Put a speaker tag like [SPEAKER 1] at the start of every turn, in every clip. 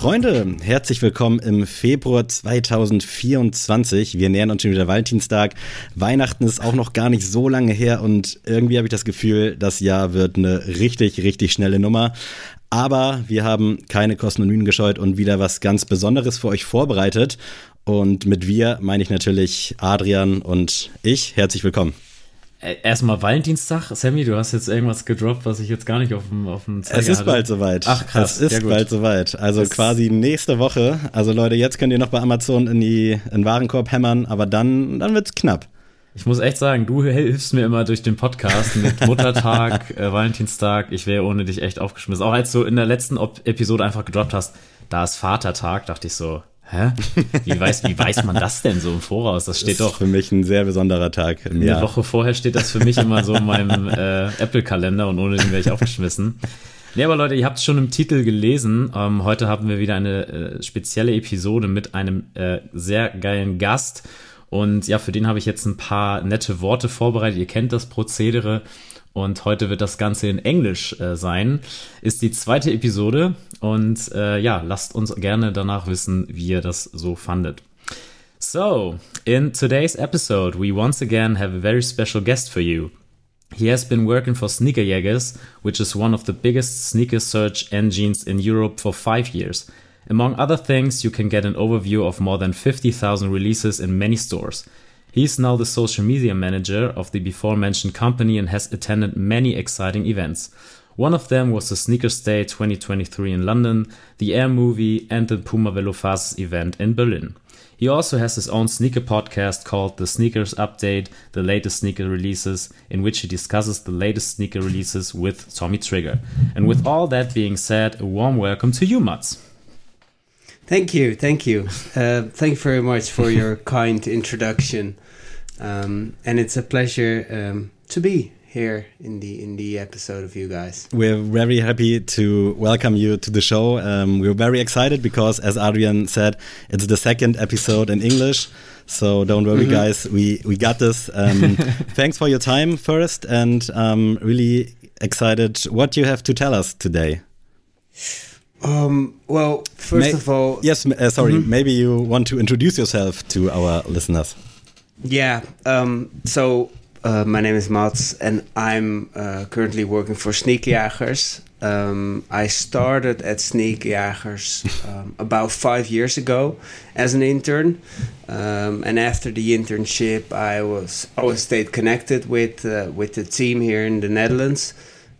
[SPEAKER 1] Freunde, herzlich willkommen im Februar 2024. Wir nähern uns schon wieder Valentinstag. Weihnachten ist auch noch gar nicht so lange her und irgendwie habe ich das Gefühl, das Jahr wird eine richtig, richtig schnelle Nummer. Aber wir haben keine Kosten und Mühen gescheut und wieder was ganz Besonderes für euch vorbereitet. Und mit wir meine ich natürlich Adrian und ich. Herzlich willkommen.
[SPEAKER 2] Erstmal Valentinstag. Sammy, du hast jetzt irgendwas gedroppt, was ich jetzt gar nicht auf dem, auf dem
[SPEAKER 1] Zeiger Es ist hatte. bald soweit. Ach krass. Es ist bald soweit. Also das quasi nächste Woche. Also Leute, jetzt könnt ihr noch bei Amazon in, die, in den Warenkorb hämmern, aber dann, dann wird's knapp.
[SPEAKER 2] Ich muss echt sagen, du hilfst mir immer durch den Podcast mit Muttertag, äh, Valentinstag. Ich wäre ohne dich echt aufgeschmissen. Auch als du in der letzten Episode einfach gedroppt hast, da ist Vatertag, dachte ich so, Hä? Wie weiß, wie weiß man das denn so im Voraus? Das steht das ist doch.
[SPEAKER 1] für mich ein sehr besonderer Tag
[SPEAKER 2] im Eine Jahr. Woche vorher steht das für mich immer so in meinem äh, Apple-Kalender und ohne den wäre ich aufgeschmissen. Nee, aber Leute, ihr habt es schon im Titel gelesen. Ähm, heute haben wir wieder eine äh, spezielle Episode mit einem äh, sehr geilen Gast. Und ja, für den habe ich jetzt ein paar nette Worte vorbereitet. Ihr kennt das Prozedere. Und heute wird das Ganze in Englisch äh, sein. Ist die zweite Episode. Und äh, ja, lasst uns gerne danach wissen, wie ihr das so fandet. So, in today's episode, we once again have a very special guest for you. He has been working for Sneaker Jägers, which is one of the biggest sneaker search engines in Europe for five years. Among other things, you can get an overview of more than 50,000 releases in many stores. He is now the social media manager of the before mentioned company and has attended many exciting events. One of them was the SNKRS Day 2023 in London, the Air Movie, and the Puma Velophasis event in Berlin. He also has his own sneaker podcast called The Sneakers Update, the latest sneaker releases, in which he discusses the latest sneaker releases with Tommy Trigger. And with all that being said, a warm welcome to you, Mats.
[SPEAKER 3] Thank you, thank you. Uh, thank you very much for your kind introduction. Um, and it's a pleasure um, to be here in the in the episode of you guys.
[SPEAKER 1] We're very happy to welcome you to the show. Um, we're very excited because, as Adrian said, it's the second episode in English. So don't worry, mm -hmm. guys. We we got this. Um, thanks for your time first, and um, really excited what you have to tell us today.
[SPEAKER 3] Um, well, first May of all,
[SPEAKER 1] yes. Uh, sorry, mm -hmm. maybe you want to introduce yourself to our listeners.
[SPEAKER 3] Yeah. Um, so uh, my name is Mats, and I'm uh, currently working for Sneakjagers. Um, I started at Sneakjagers um, about five years ago as an intern, um, and after the internship, I was always stayed connected with uh, with the team here in the Netherlands.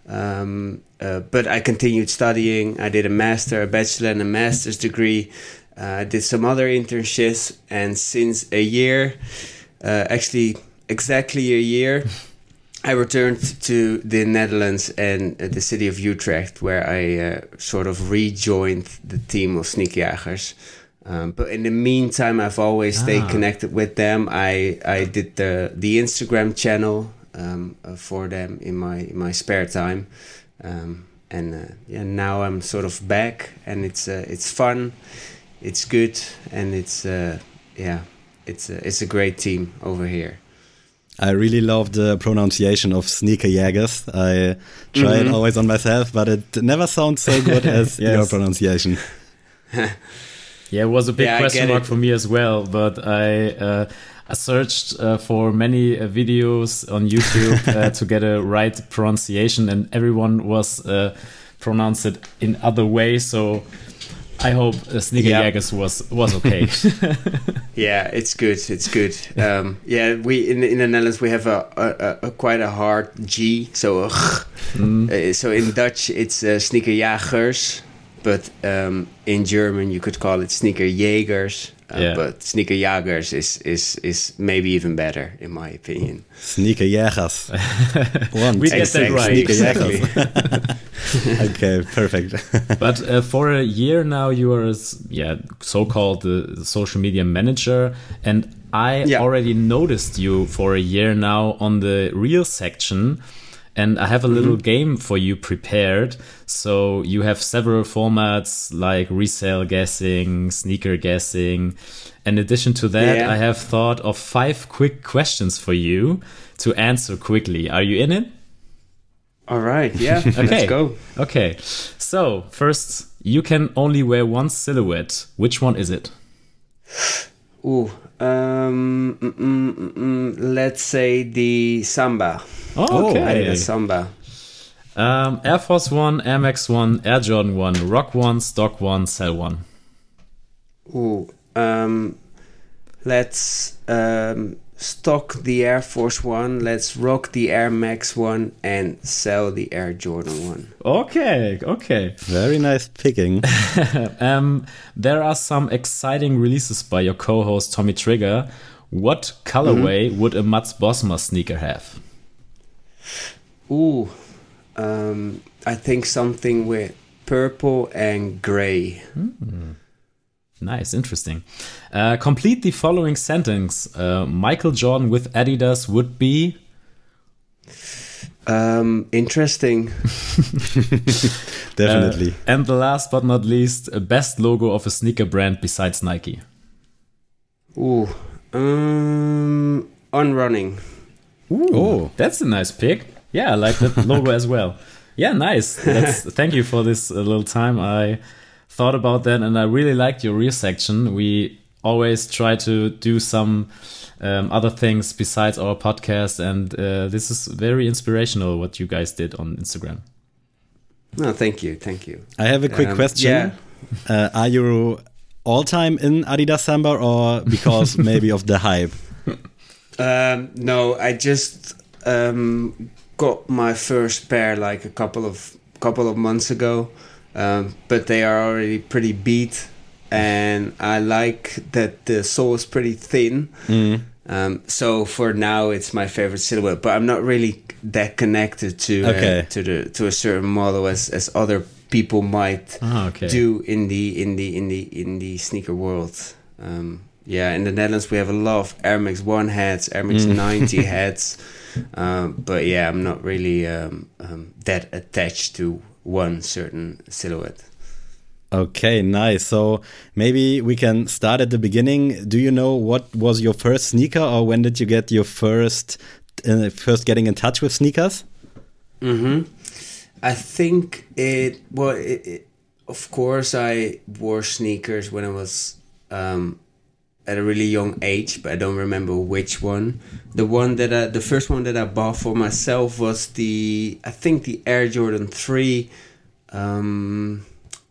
[SPEAKER 3] Um, uh, but I continued studying. I did a master, a bachelor, and a master's degree. Uh, I did some other internships, and since a year, uh, actually exactly a year, I returned to the Netherlands and the city of Utrecht, where I uh, sort of rejoined the team of Sneakjagers. Um, but in the meantime, I've always ah. stayed connected with them. I, I did the the Instagram channel um, uh, for them in my in my spare time. Um, and uh, yeah, now I'm sort of back, and it's uh, it's fun, it's good, and it's uh, yeah, it's a, it's a great team over here.
[SPEAKER 1] I really love the pronunciation of sneaker Jägers. I try mm -hmm. it mm-hmm. always on myself, but it never sounds so good as yes. your pronunciation.
[SPEAKER 2] yeah, it was a big yeah, question mark for me as well, but I uh, I searched uh, for many uh, videos on YouTube uh, to get a right pronunciation, and everyone was uh, pronounced it in other ways. So I hope uh, Sneaker yeah. Jaggers was was okay.
[SPEAKER 3] yeah, it's good. It's good. Um, yeah, we in in the Netherlands we have a, a, a quite a hard G. So mm. uh, so in Dutch it's uh, Sneaker Jagers, but um, in German you could call it Sneaker Jägers. Uh, yeah. But Sneaker Jagers is, is is maybe even better in my opinion.
[SPEAKER 1] Sneaker Jägers.
[SPEAKER 2] we get that right.
[SPEAKER 1] Sneaker exactly. okay, perfect.
[SPEAKER 2] but uh, for a year now, you are yeah so-called the social media manager, and I yeah. already noticed you for a year now on the reel section and I have a little mm -hmm. game for you prepared. So you have several formats like resale guessing, sneaker guessing. In addition to that, yeah. I have thought of five quick questions for you to answer quickly. Are you in it?
[SPEAKER 3] All right. Yeah. okay. Let's go.
[SPEAKER 2] Okay. So first you can only wear one silhouette. Which one is it?
[SPEAKER 3] Ooh, um, mm, mm, mm, mm, let's say the Samba.
[SPEAKER 2] Oh, okay.
[SPEAKER 3] Adidas Samba.
[SPEAKER 2] Um, Air Force One, Air Max One, Air Jordan One, Rock One, Stock One, Sell One.
[SPEAKER 3] Ooh, um, let's um, stock the Air Force One. Let's rock the Air Max One and sell the Air Jordan One.
[SPEAKER 2] Okay, okay.
[SPEAKER 1] Very nice picking.
[SPEAKER 2] Um, there are some exciting releases by your co-host Tommy Trigger. What colorway would a Mats Bosma sneaker have?
[SPEAKER 3] Ooh, um, I think something with purple and gray.
[SPEAKER 2] Nice, interesting. Uh, complete the following sentence. Uh, Michael Jordan with Adidas would be.
[SPEAKER 3] Um, interesting.
[SPEAKER 1] Definitely.
[SPEAKER 2] Uh, and the last but not least, uh, best logo of a sneaker brand besides Nike.
[SPEAKER 3] Ooh, um, on running.
[SPEAKER 1] oh,
[SPEAKER 2] That's a nice pick. Yeah, I like that logo as well. Yeah, nice. That's, thank you for this uh, little time. I thought about that and I really liked your rear section. We always try to do some um, other things besides our podcast, and uh, this is very inspirational what you guys did on Instagram.
[SPEAKER 3] No, thank you, thank you.
[SPEAKER 1] I have a quick
[SPEAKER 3] Um,
[SPEAKER 1] question.
[SPEAKER 3] yeah.
[SPEAKER 1] Uh, are you all time in Adidas Samba or because maybe of the hype?
[SPEAKER 3] Um, no, I just um, got my first pair like a couple of couple of months ago, um, but they are already pretty beat, and I like that the sole is pretty thin.
[SPEAKER 1] Mm.
[SPEAKER 3] Um, so for now, it's my favorite silhouette, but I'm not really that connected to
[SPEAKER 1] Okay.
[SPEAKER 3] uh, to the to a certain model as as other people might
[SPEAKER 2] Ah, okay.
[SPEAKER 3] do in the in the in the in the sneaker world. Um, yeah, in the Netherlands we have a lot of Air Max One hats, Air Max
[SPEAKER 1] Mm.
[SPEAKER 3] 90 hats, um, but yeah, I'm not really um, um, that attached to one certain silhouette.
[SPEAKER 1] Okay, nice. So maybe we can start at the beginning. Do you know what was your first sneaker, or when did you get your first uh, first getting in touch with sneakers?
[SPEAKER 3] Mm-hmm. I think it. Well, it, it, of course, I wore sneakers when I was um, at a really young age, but I don't remember which one. The one that I, the first one that I bought for myself was the, I think the Air Jordan Three, um,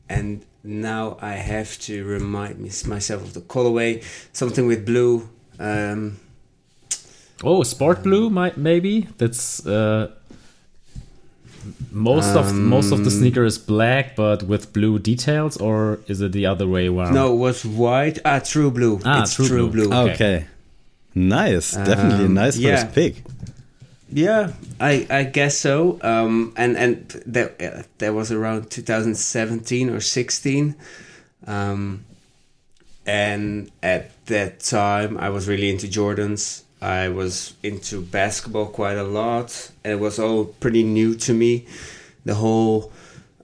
[SPEAKER 3] and now I have to remind myself of the colorway, something with blue. Um,
[SPEAKER 2] Oh, sport blue, might maybe. That's uh, most of most of the
[SPEAKER 3] Um,
[SPEAKER 2] sneaker is black, but with blue details, or is it the other way around?
[SPEAKER 3] no, it was white. Ah, True Blue.
[SPEAKER 2] Ah,
[SPEAKER 3] it's
[SPEAKER 2] True
[SPEAKER 3] True,
[SPEAKER 2] Blue.
[SPEAKER 3] Blue.
[SPEAKER 2] Okay.
[SPEAKER 1] Okay, nice. Definitely a
[SPEAKER 3] Um,
[SPEAKER 1] nice
[SPEAKER 3] yeah.
[SPEAKER 1] first pick.
[SPEAKER 3] Yeah, I I guess so. Um, and and that uh, that was around 2017 or 16. Um, and at that time, I was really into Jordans. I was into basketball quite a lot, and it was all pretty new to me, the whole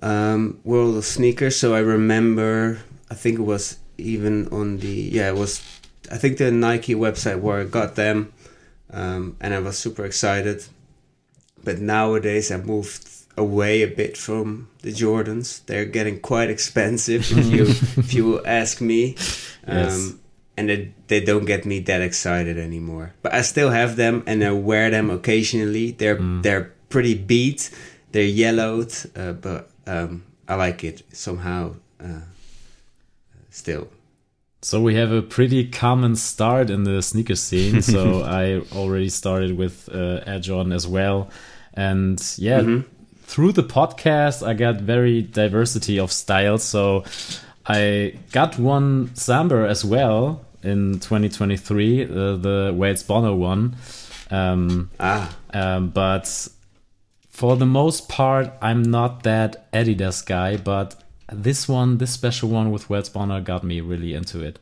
[SPEAKER 3] um, world of sneakers. So I remember, I think it was even on the yeah, it was I think the Nike website where I got them um, and I was super excited. But nowadays, I moved away a bit from the Jordans. They're getting quite expensive if you if you ask me. Um,
[SPEAKER 2] Yes.
[SPEAKER 3] And they, they don't get me that excited anymore. But I still have them and I wear them occasionally. They're they're pretty beat. They're yellowed, uh, but um, I like it somehow. Uh, still.
[SPEAKER 2] So we have a pretty common start in the sneaker scene. so I already started with uh, Air Jordan as well, and yeah, through the podcast I got very diversity of styles. So I got one Samba as well in 2023, uh, the Wales Bonner one. Um,
[SPEAKER 3] Ah,
[SPEAKER 2] um, but for the most part, I'm not that Adidas guy. But this one, this special one with Wales Bonner, got me really into it.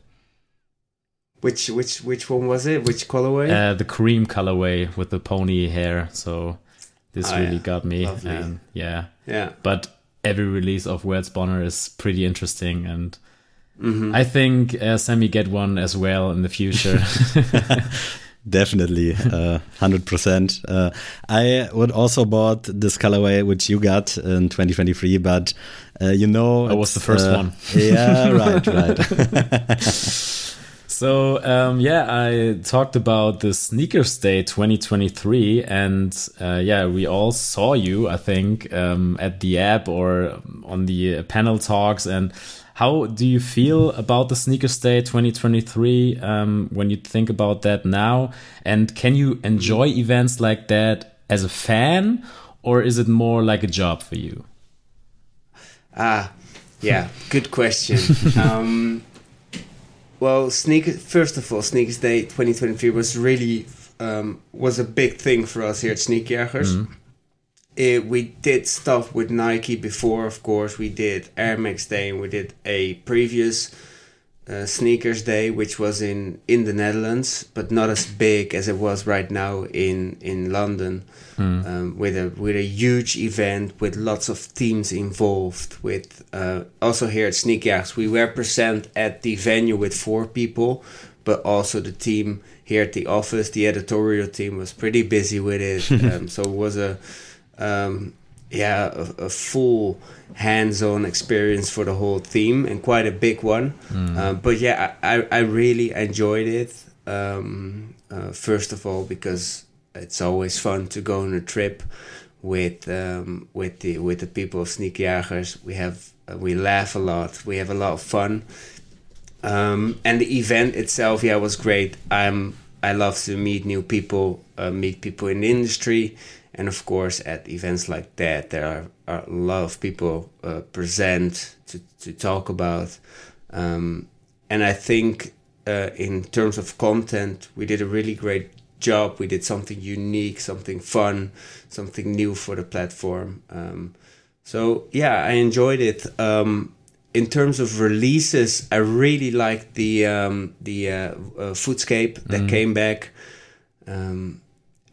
[SPEAKER 3] which which which one was it? Which colorway?
[SPEAKER 2] Uh, the cream colorway with the pony hair. So this
[SPEAKER 3] Oh,
[SPEAKER 2] really
[SPEAKER 3] yeah.
[SPEAKER 2] got me.
[SPEAKER 3] Lovely.
[SPEAKER 2] And yeah,
[SPEAKER 3] yeah.
[SPEAKER 2] but every release of Wales Bonner is pretty interesting, and
[SPEAKER 3] Mm-hmm.
[SPEAKER 2] I think uh, Sammy get one as well in the future.
[SPEAKER 1] Definitely, uh, hundred percent. Uh, I would also bought this colorway which you got in 2023, but uh, you know,
[SPEAKER 2] I was the first
[SPEAKER 1] uh,
[SPEAKER 2] one.
[SPEAKER 1] yeah, right, right.
[SPEAKER 2] So um, yeah, I talked about the SNKRS Day 2023, and uh, yeah, we all saw you, I think, um, at the app or on the panel talks. And how do you feel about the SNKRS Day 2023 um, when you think about that now? And can you enjoy events like that as a fan, or is it more like a job for you?
[SPEAKER 3] Ah, yeah, good question. well, sneaker. First of all, SNKRS Day 2023 was really um, was a big thing for us here at Sneakjagers.
[SPEAKER 2] Mm-hmm.
[SPEAKER 3] It, we did stuff with Nike before, of course. We did Air Max Day, and we did a previous uh, SNKRS Day, which was in in the Netherlands, but not as big as it was right now in in London, um, with a with a huge event with lots of teams involved. With uh, also here at Sneakjagers, we were present at the venue with four people, but also the team here at the office, the editorial team was pretty busy with it. um, so it was a um, yeah, a, a full hands-on experience for the whole team and quite a big one. Um, but yeah, I, I I really enjoyed it. Um, uh, first of all, because it's always fun to go on a trip with um, with the with the people of Sneakjagers. We have uh, we laugh a lot. We have a lot of fun. Um, and the event itself, yeah, was great. I'm I love to meet new people, uh, meet people in the industry, and of course, at events like that, there are, are a lot of people uh, present to to talk about. Um, and I think uh, in terms of content, we did a really great job. We did something unique, something fun, something new for the platform. Um, so yeah, I enjoyed it. Um, in terms of releases, I really liked the um, the uh, uh, Footscape that came back, um,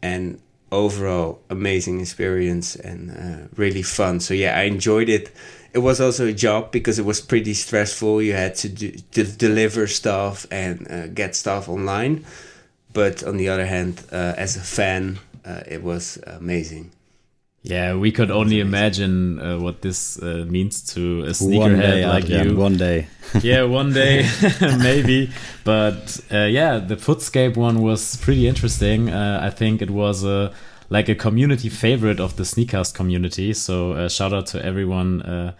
[SPEAKER 3] and overall amazing experience and uh, really fun. So yeah, I enjoyed it. It was also a job because it was pretty stressful. You had to, do, to deliver stuff and uh, get stuff online, but on the other hand, uh, as a fan, uh, it was amazing.
[SPEAKER 2] Yeah, we could only imagine uh, what this uh, means to a sneakerhead like
[SPEAKER 1] Adrian,
[SPEAKER 2] you.
[SPEAKER 1] one day.
[SPEAKER 2] yeah, one day maybe. But uh, yeah, the Footscape one was pretty interesting. Uh, I think it was a like a community favorite of the Sneacast community. So uh, shout out to everyone uh,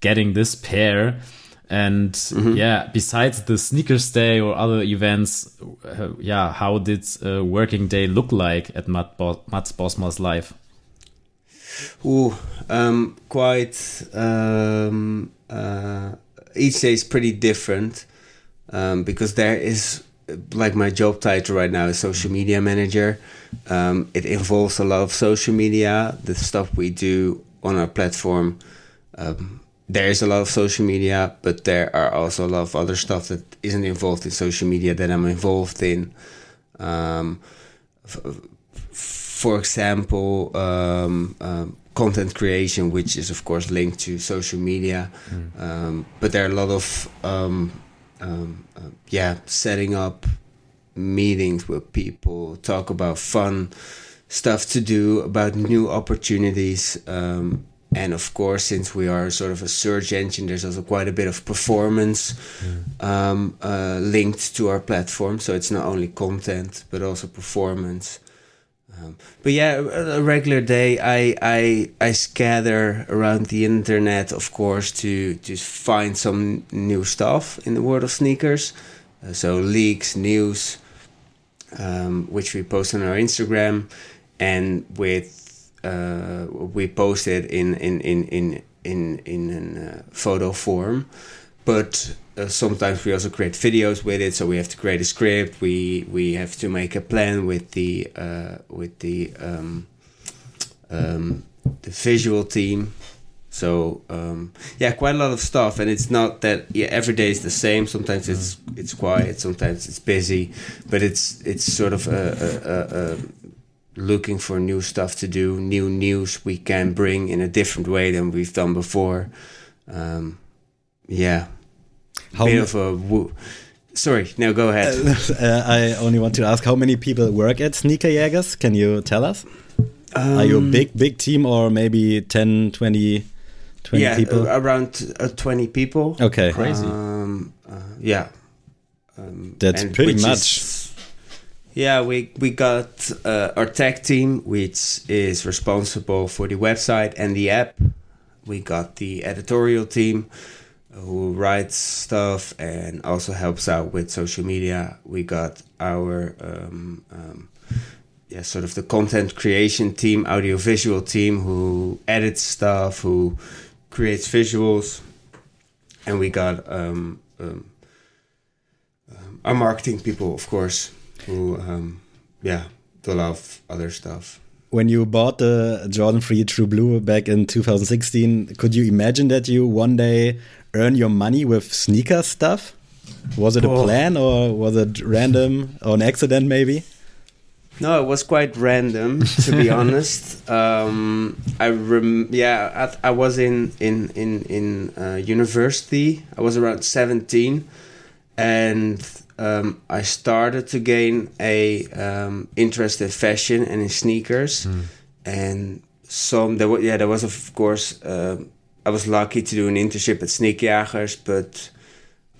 [SPEAKER 2] getting this pair. And yeah, besides the SNKRS Day or other events, uh, yeah, how did a working day look like at Matt Bo- Mats Bosma's life?
[SPEAKER 3] Ooh, um, quite. Um, uh, each day is pretty different um, because there is like my job title right now is social media manager. Um, it involves a lot of social media, the stuff we do on our platform. Um, there is a lot of social media, but there are also a lot of other stuff that isn't involved in social media that I'm involved in. Um, for example, um, um, content creation, which is of course linked to social media. Um, but there are a lot of um, um, uh, yeah, setting up meetings with people, talk about fun stuff to do, about new opportunities. Um, and of course, since we are sort of a search engine, there's also quite a bit of performance um, uh, linked to our platform. So it's not only content, but also performance. Um, but yeah, a, a regular day, I, I I scatter around the internet, of course, to to find some new stuff in the world of sneakers. Uh, so leaks, news, um, which we post on our Instagram, and with uh, we post it in in in in in in, in uh, photo form, but uh, sometimes we also create videos with it. So we have to create a script. We we have to make a plan with the uh, with the um, um, the visual team. So um, yeah, quite a lot of stuff, and it's not that yeah every day is the same. Sometimes it's it's quiet, sometimes it's busy, but it's it's sort of a, a, a, looking for new stuff to do, new news we can bring in a different way than we've done before. Um, yeah,
[SPEAKER 1] How
[SPEAKER 3] bit
[SPEAKER 1] ma-
[SPEAKER 3] of a wo- sorry, no, go ahead.
[SPEAKER 1] Uh, I only want to ask how many people work at Sneaker Jägers? Can you tell us? Um, Are you a um, big, big team or maybe 10, 20, 20
[SPEAKER 3] yeah,
[SPEAKER 1] people?
[SPEAKER 3] Uh, around uh, 20 people.
[SPEAKER 1] Okay.
[SPEAKER 2] Crazy.
[SPEAKER 3] Um, uh, yeah.
[SPEAKER 1] Um, That's pretty much.
[SPEAKER 3] Is, yeah, we, we got uh, our tech team, which is responsible for the website and the app. We got the editorial team who writes stuff and also helps out with social media. We got our um, um, yeah, sort of the content creation team, audiovisual team who edits stuff, who creates visuals, and we got um, um, um our marketing people, of course, who um, yeah do a lot of other stuff.
[SPEAKER 1] When you bought the Jordan 3 True Blue back in 2016, could you imagine that you one day earn your money with sneaker stuff? Was it a oh. plan or was it random or an accident maybe?
[SPEAKER 3] No, it was quite random to be honest. Um, I rem- yeah, I, I, was in in in in uh, university. I was around seventeen, and um, I started to gain a um, interest in fashion and in sneakers, mm. and some there was yeah there was of course uh, I was lucky to do an internship at Sneakjagers, but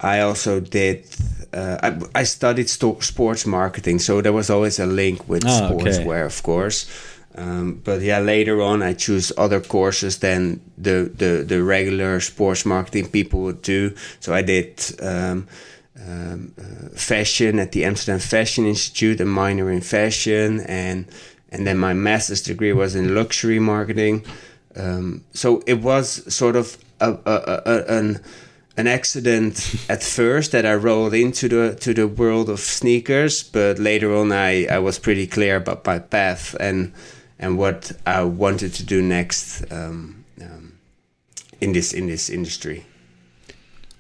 [SPEAKER 3] I also did. Uh, I, I studied sports marketing, so there was always a link with oh, sportswear, okay. of course. Um, but yeah, later on, I choose other courses than the, the, the regular sports marketing people would do. So I did um, um, uh, fashion at the Amsterdam Fashion Institute, a minor in fashion, and and then my master's degree was in luxury marketing. Um, so it was sort of a, a, a, an an accident at first that I rolled into the to the world of sneakers, but later on I, I was pretty clear about my path and and what I wanted to do next um, um, in this in this industry.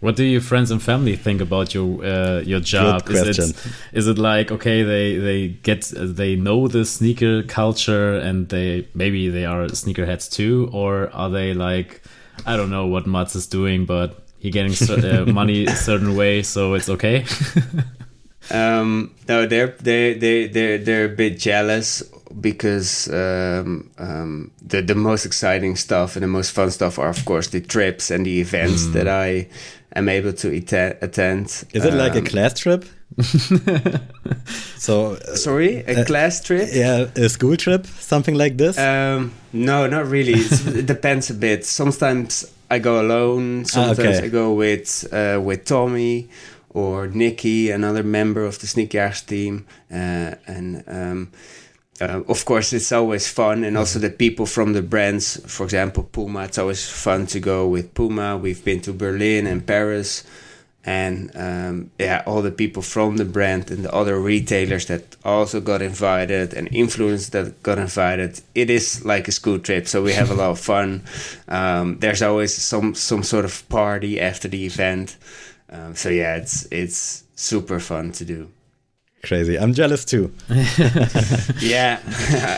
[SPEAKER 2] What do your friends and family think about your uh, your job?
[SPEAKER 1] Good question.
[SPEAKER 2] Is it is it like okay they they get they know the sneaker culture and they maybe they are sneakerheads too, or are they like I don't know what Mats is doing, but he getting uh, money a certain way, so it's okay.
[SPEAKER 3] um, no, they're they they they're they're a bit jealous because um, um, the the most exciting stuff and the most fun stuff are of course the trips and the events mm. that I am able to attend.
[SPEAKER 1] Is it like a um, class trip? so
[SPEAKER 3] uh, sorry, a uh, class trip?
[SPEAKER 1] Yeah, a school trip, something like this.
[SPEAKER 3] Um, no, not really. it depends a bit. Sometimes I go alone. Ah, sometimes ah, okay. I go with uh, with Tommy or Nikki, another member of the Sneakjagers team, uh, and. Um, uh, of course, it's always fun, and also the people from the brands. For example, Puma. It's always fun to go with Puma. We've been to Berlin and Paris, and um, yeah, all the people from the brand and the other retailers that also got invited and influencers that got invited. It is like a school trip, so we have a lot of fun. Um, there's always some some sort of party after the event. Um, so yeah, it's it's super fun to do
[SPEAKER 1] crazy. I'm jealous too.
[SPEAKER 3] yeah,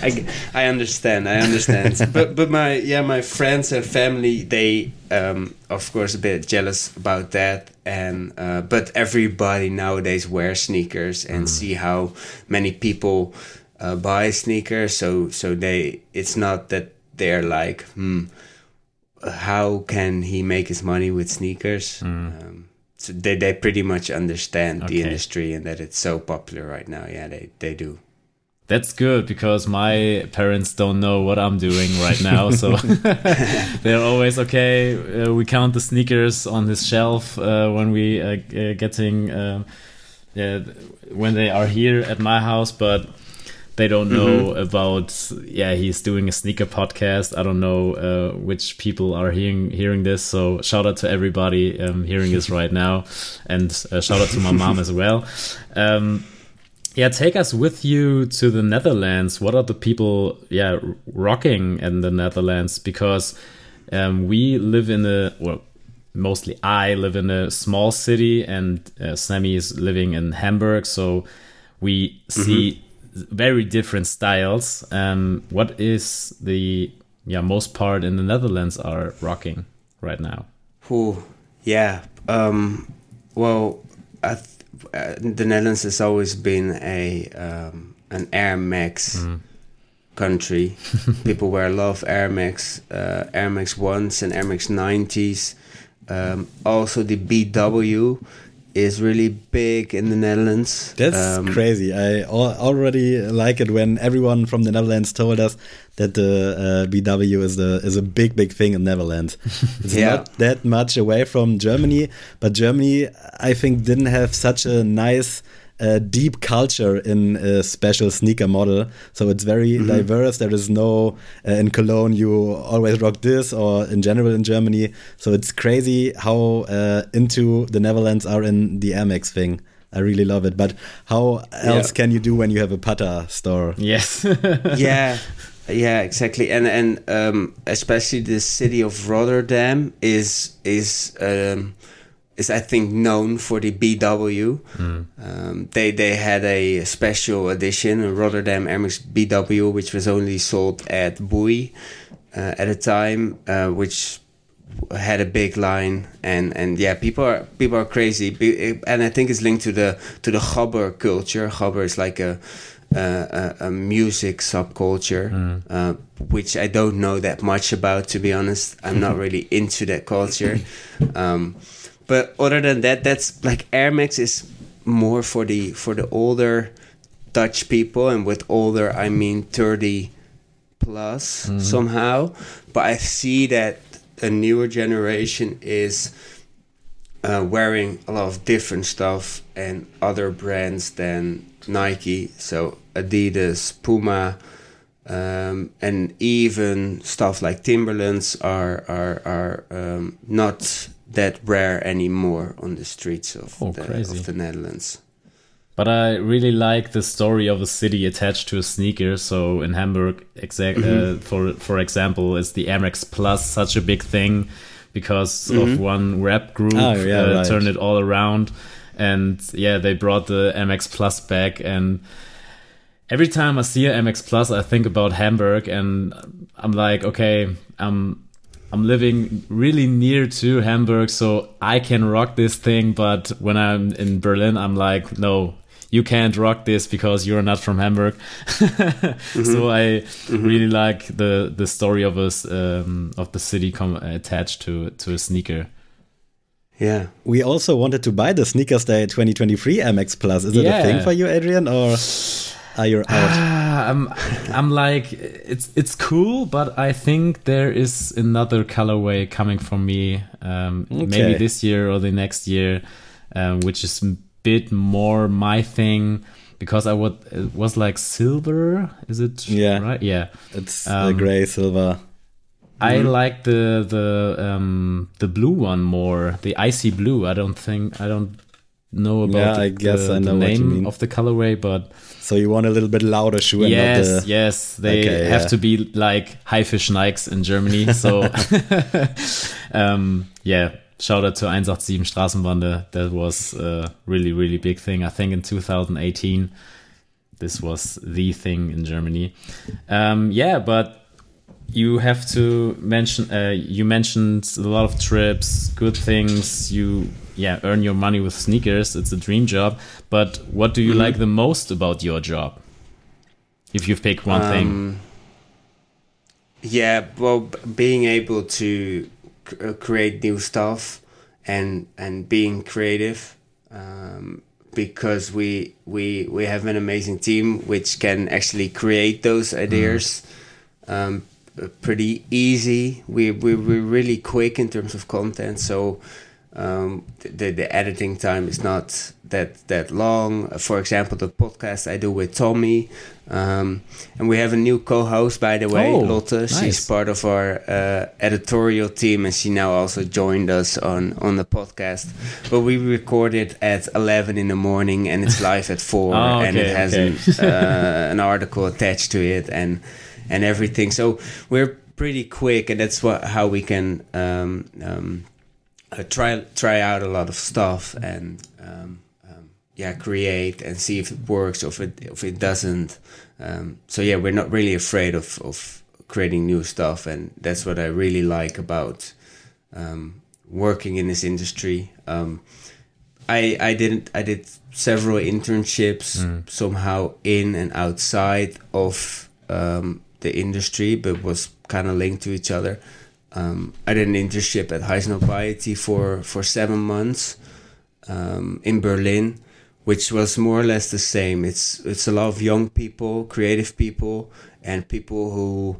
[SPEAKER 3] I, I understand. I understand. but but my yeah my friends and family they um, of course a bit jealous about that and uh, but everybody nowadays wears sneakers and mm. see how many people uh, buy sneakers. So so they it's not that they're like hmm how can he make his money with sneakers. Mm. Um, so they, they pretty much understand okay. the industry and that it's so popular right now. Yeah, they, they do.
[SPEAKER 2] That's good because my parents don't know what I'm doing right now. So they're always okay. Uh, we count the sneakers on his shelf uh, when we uh, uh getting um, yeah when they are here at my house, but they don't know mm-hmm. about yeah he's doing a sneaker podcast. I don't know uh, which people are hearing hearing this. So shout out to everybody um, hearing this right now. And uh, shout out to my mom as well. Um, yeah take us with you to the netherlands. What are the people yeah rocking in the netherlands? Because um, we live in a well mostly i live in a small city and uh, sammy is living in hamburg. So we see mm-hmm very different styles. Um, what is the yeah most part in the Netherlands are rocking right now?
[SPEAKER 3] Oh, yeah. Um, well, th uh, the Netherlands has always been a um, an Air Max
[SPEAKER 2] Mm.
[SPEAKER 3] country. People wear a lot of Air Max, uh, Air Max ones and Air Max nineties. Um, also, the BW is really big in the Netherlands.
[SPEAKER 1] That's
[SPEAKER 3] Um,
[SPEAKER 1] crazy. I al already like it when everyone from the Netherlands told us that the uh, BW is the is a big big thing in Netherlands. It's
[SPEAKER 3] Yeah.
[SPEAKER 1] not that much away from Germany, but Germany I think didn't have such a nice uh, deep culture in a special sneaker model. So it's very diverse. There is no uh, in Cologne you always rock this or in general in Germany. So it's crazy how uh, into the Netherlands are in the Amex thing. I really love it. But how else
[SPEAKER 3] Yeah.
[SPEAKER 1] can you do when you have a putter store?
[SPEAKER 2] Yes.
[SPEAKER 3] yeah yeah exactly and and um, especially the city of rotterdam is is um, is i think known for the bw um, they they had a special edition a rotterdam mx bw which was only sold at bowie uh, at a time uh, which had a big line. And and yeah people are people are crazy. And i think it's linked to the to the gabber culture. Gabber is like a a, a, a music subculture uh, which i don't know that much about to be honest. I'm not really into that culture. Um, but other than that that's like air max is more for the for the older dutch people and with older i mean 30 plus somehow. But i see that a newer generation is uh, wearing a lot of different stuff and other brands than nike. So adidas puma um, and even stuff like timberlands are are, are um, not that rare anymore on the streets of,
[SPEAKER 2] Oh,
[SPEAKER 3] the, of the netherlands
[SPEAKER 2] But I really like the story of a city attached to a sneaker. So in Hamburg, exact uh, for for example, is the Air Max Plus such a big thing because of one rap group
[SPEAKER 1] Oh, yeah,
[SPEAKER 2] uh,
[SPEAKER 1] right.
[SPEAKER 2] turned it all around, and yeah, they brought the MX Plus back. And every time I see a MX Plus, I think about Hamburg, and I'm like, okay, I'm I'm living really near to Hamburg, so I can rock this thing. But when I'm in Berlin, I'm like, no, you can't rock this because you're not from Hamburg. So I really like the the story of us um, of the city com- attached to to a sneaker.
[SPEAKER 3] yeah
[SPEAKER 1] We also wanted to buy the SNKRS Day 2023 MX Plus. Is it a thing for you, Adrian, or are you out?
[SPEAKER 2] Ah, I'm I'm like it's it's cool, but I think there is another colorway coming from me. Um, Maybe this year or the next year, um, which is a bit more my thing because I would it was like silver. Is it
[SPEAKER 1] Yeah.
[SPEAKER 2] right? Yeah.
[SPEAKER 1] It's
[SPEAKER 2] Um,
[SPEAKER 1] the gray silver.
[SPEAKER 2] I like the the um the blue one more, the icy blue. I don't think I don't know about
[SPEAKER 1] Yeah,
[SPEAKER 2] the,
[SPEAKER 1] I guess
[SPEAKER 2] the,
[SPEAKER 1] I
[SPEAKER 2] the
[SPEAKER 1] know you
[SPEAKER 2] name of the colorway, but
[SPEAKER 1] So you want a little bit louder shoe and
[SPEAKER 2] yes,
[SPEAKER 1] not the
[SPEAKER 2] yes, they
[SPEAKER 1] Okay,
[SPEAKER 2] have
[SPEAKER 1] yeah.
[SPEAKER 2] to be like high fish Nikes in Germany. So um, yeah, shout out to 187 Straßenbande. That was a really really big thing. I think in 2018 this was the thing in Germany. Um, yeah, but you have to mention uh, you mentioned a lot of trips good things you yeah earn your money with sneakers it's a dream job but what do you
[SPEAKER 3] Mm-hmm.
[SPEAKER 2] like the most about your job if you pick one thing
[SPEAKER 3] Um, Yeah, well, being able to uh, create new stuff and and being creative, um, because we we we have an amazing team which can actually create those ideas. Um, pretty easy. We we we're really quick in terms of content, so um, the the editing time is not that that long. For example, the podcast I do with Tommy, um, and we have a new co-host by the way,
[SPEAKER 2] Oh,
[SPEAKER 3] Lotte. She's part of our uh, editorial team, and she now also joined us on on the podcast. But we record it at eleven in the morning, and it's live at four,
[SPEAKER 2] Oh,
[SPEAKER 3] and it has
[SPEAKER 2] okay.
[SPEAKER 3] an, uh, an article attached to it, and and everything. So we're pretty quick, and that's what how we can. Um, um, uh, try try out a lot of stuff and um, um, yeah create and see if it works or if it if it doesn't. Um, so yeah we're not really afraid of of creating new stuff and that's what I really like about um, working in this industry. Um, I I didn't I did several internships somehow in and outside of um, the industry, but was kind of linked to each other. Um, I did an internship at Highsnobiety for for seven months um, in Berlin, which was more or less the same. It's it's a lot of young people, creative people, and people who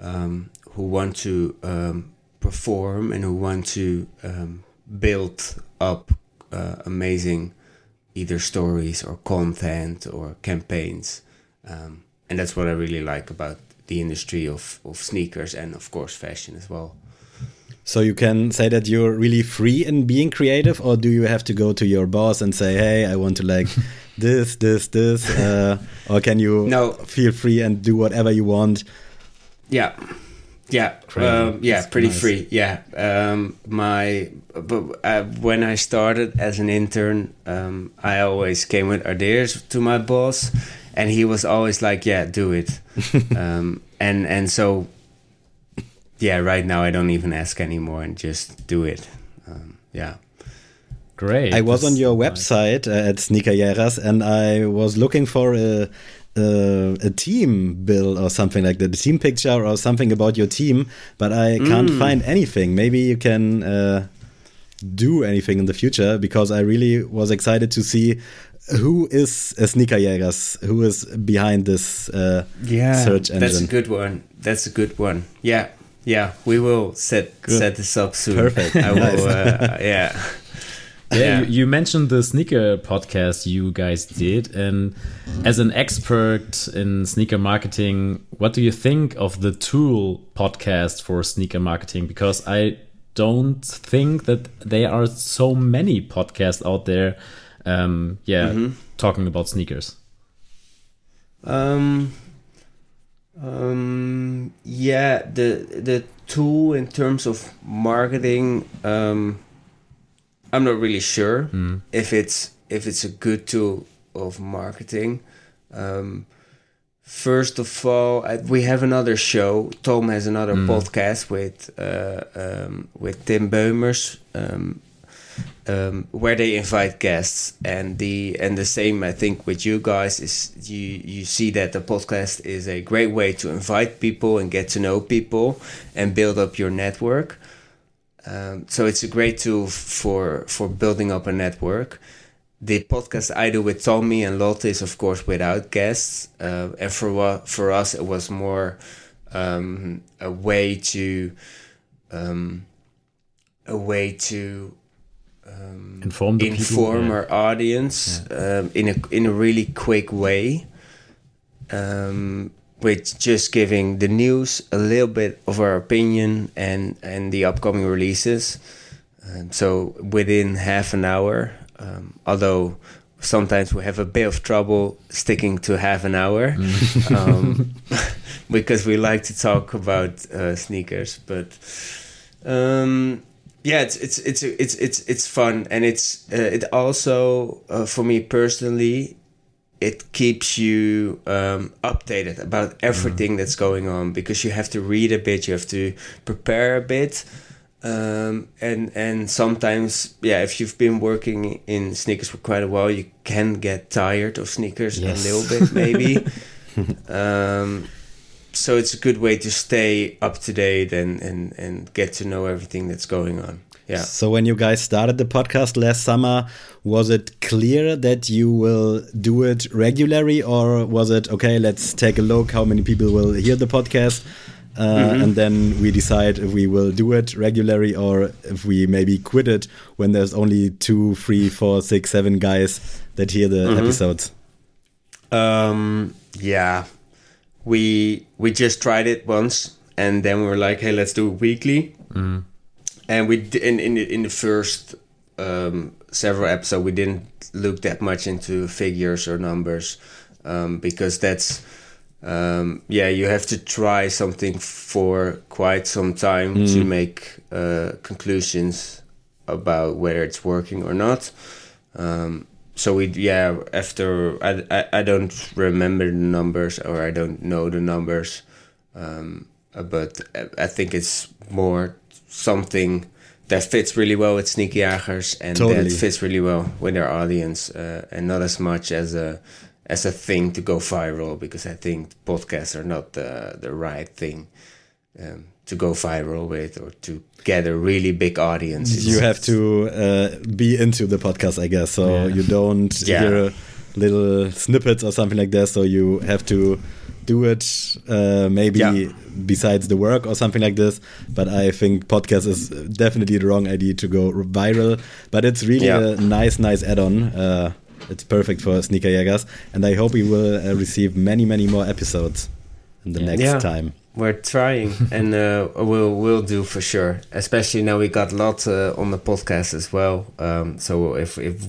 [SPEAKER 3] um, who want to um, perform and who want to um, build up uh, amazing either stories or content or campaigns. Um, and that's what I really like about the industry of, of sneakers and of course fashion as well.
[SPEAKER 1] So you can say that you're really free in being creative, or do you have to go to your boss and say, "Hey, I want to like this, this, this," uh, or can you
[SPEAKER 3] No.
[SPEAKER 1] feel free and do whatever you want?
[SPEAKER 3] Yeah, yeah, um, yeah,
[SPEAKER 1] That's
[SPEAKER 3] pretty
[SPEAKER 1] nice.
[SPEAKER 3] free. Yeah, um, my but uh, when I started as an intern, um, I always came with ideas to my boss, and he was always like, "Yeah, do it," um, and and so yeah, right now I don't even ask anymore and just do it. Um, yeah.
[SPEAKER 2] Great.
[SPEAKER 1] I was
[SPEAKER 2] That's
[SPEAKER 1] on your
[SPEAKER 2] nice.
[SPEAKER 1] website uh, at Sneakerjagers and I was looking for a, a a team bill or something like that, a team picture or something about your team, but I can't
[SPEAKER 3] Mm.
[SPEAKER 1] find anything. Maybe you can uh, do anything in the future because I really was excited to see who is a Sneakerjagers, who is behind this uh,
[SPEAKER 3] yeah.
[SPEAKER 1] search
[SPEAKER 3] that's a good one. That's a good one. Yeah. Yeah. We will set
[SPEAKER 1] Good.
[SPEAKER 3] set this up soon.
[SPEAKER 1] Perfect.
[SPEAKER 3] i will uh, yeah.
[SPEAKER 2] Yeah,
[SPEAKER 3] Yeah.
[SPEAKER 2] You, you mentioned the sneaker podcast you guys did, and as an expert in sneaker marketing, what do you think of the Tool podcast for sneaker marketing? Because I don't think that there are so many podcasts out there, um, yeah, talking about sneakers.
[SPEAKER 3] um um yeah the the tool in terms of marketing um i'm not really sure if it's if it's a good tool of marketing um First of all, I, we have another show. Tom has another podcast with uh, um, with Tim Beumers, um, um, where they invite guests, and the and the same I think with you guys is you you see that the podcast is a great way to invite people and get to know people and build up your network. Um, so it's a great tool for for building up a network. The podcast I do with Tommy and Lotte is of course without guests, uh, and for for us it was more um, a way to um, a way to um,
[SPEAKER 2] Inform the people,
[SPEAKER 3] inform
[SPEAKER 2] yeah.
[SPEAKER 3] our audience um, in a in a really quick way, um, with just giving the news a little bit of our opinion and and the upcoming releases. Um, so within half an hour, um, although sometimes we have a bit of trouble sticking to half an hour um, because we like to talk about uh, sneakers, but um, yeah, it's it's it's it's it's it's fun and it's uh, it also uh, for me personally it keeps you um, updated about everything that's going on because you have to read a bit, you have to prepare a bit, um, and and sometimes yeah, if you've been working in sneakers for quite a while, you can get tired of sneakers
[SPEAKER 2] Yes.
[SPEAKER 3] a little bit maybe. um, so it's a good way to stay up to date and, and, and get to know everything that's going on. Yeah.
[SPEAKER 1] So when you guys started the podcast last summer, was it clear that you will do it regularly, or was it okay? Let's take a look how many people will hear the podcast, uh,
[SPEAKER 3] Mm-hmm.
[SPEAKER 1] and then we decide if we will do it regularly or if we maybe quit it when there's only two, three, four, six, seven guys that hear the
[SPEAKER 3] Mm-hmm.
[SPEAKER 1] episodes.
[SPEAKER 3] Um, yeah, we we just tried it once, and then we were like, "Hey, let's do it weekly." And we d- in in the, in the first um, several episodes, we didn't look that much into figures or numbers um, because that's um, yeah, you have to try something for quite some time to make uh, conclusions about whether it's working or not. Um, so we yeah after I, I I don't remember the numbers or I don't know the numbers, um, but I- I think it's more something that fits really well with Sneaky Jagers and
[SPEAKER 1] Totally.
[SPEAKER 3] that fits really well with their audience, uh, and not as much as a as a thing to go viral because I think podcasts are not the the right thing um, to go viral with or to get a really big audience.
[SPEAKER 1] You have to uh, be into the podcast, I guess. So
[SPEAKER 2] Yeah.
[SPEAKER 1] you don't
[SPEAKER 3] Yeah.
[SPEAKER 1] hear little snippets or something like that. So you have to do it uh, maybe
[SPEAKER 3] Yeah.
[SPEAKER 1] besides the work or something like this. But I think podcast is definitely the wrong idea to go viral. But it's really a nice, nice add-on. Uh, it's perfect for Sneakerjagers, and I hope we will uh, receive many, many more episodes in the next time.
[SPEAKER 3] We're trying, and uh, we'll we'll do for sure. Especially now we got lots uh, on the podcast as well. Um, so if if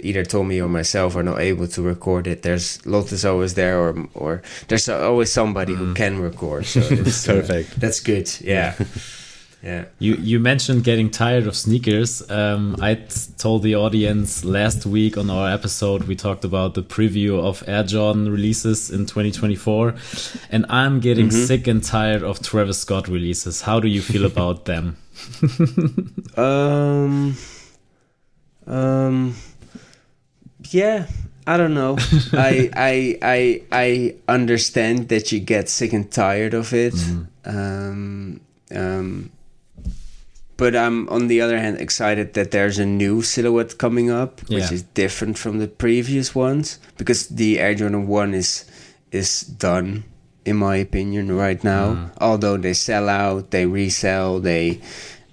[SPEAKER 3] either Tommy or myself are not able to record it, there's Lot is always there, or or there's always somebody who can record. So it's, uh,
[SPEAKER 1] Perfect.
[SPEAKER 3] that's good. Yeah, yeah.
[SPEAKER 2] You you mentioned getting tired of sneakers. Um, I told the audience last week on our episode we talked about the preview of Air Jordan releases in 2024, and I'm getting sick and tired of Travis Scott releases. How do you feel about them?
[SPEAKER 3] Um, um, yeah, I don't know. I, I, I, I understand that you get sick and tired of it. Um, um, but I'm on the other hand excited that there's a new silhouette coming up, which
[SPEAKER 2] Yeah.
[SPEAKER 3] is different from the previous ones because the Air Jordan One is is done, in my opinion, right now. Although they sell out, they resell, they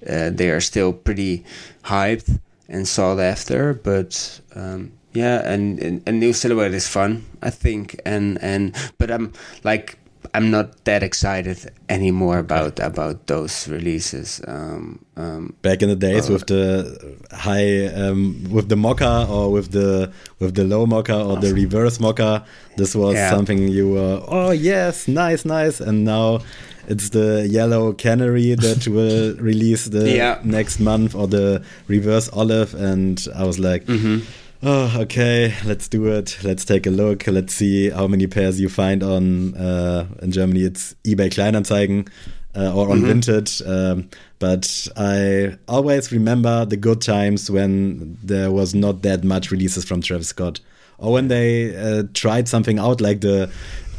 [SPEAKER 3] uh, they are still pretty hyped and sought after. But um, yeah, and, and a new silhouette is fun, I think. And and but I'm like I'm not that excited anymore about about those releases. Um, um,
[SPEAKER 1] back in the days with the high um, with the mocha or with the with the low mocha or the reverse mocha this was
[SPEAKER 3] Yeah.
[SPEAKER 1] something you were oh yes nice nice and now it's the yellow canary that will release the
[SPEAKER 3] Yeah.
[SPEAKER 1] next month or the reverse olive and i was like
[SPEAKER 3] Mm-hmm.
[SPEAKER 1] Oh okay let's do it let's take a look let's see how many pairs you find on uh, in germany it's ebay kleinanzeigen uh, or on Vinted. Um, but I always remember the good times when there was not that much releases from Travis Scott, or when they uh, tried something out like the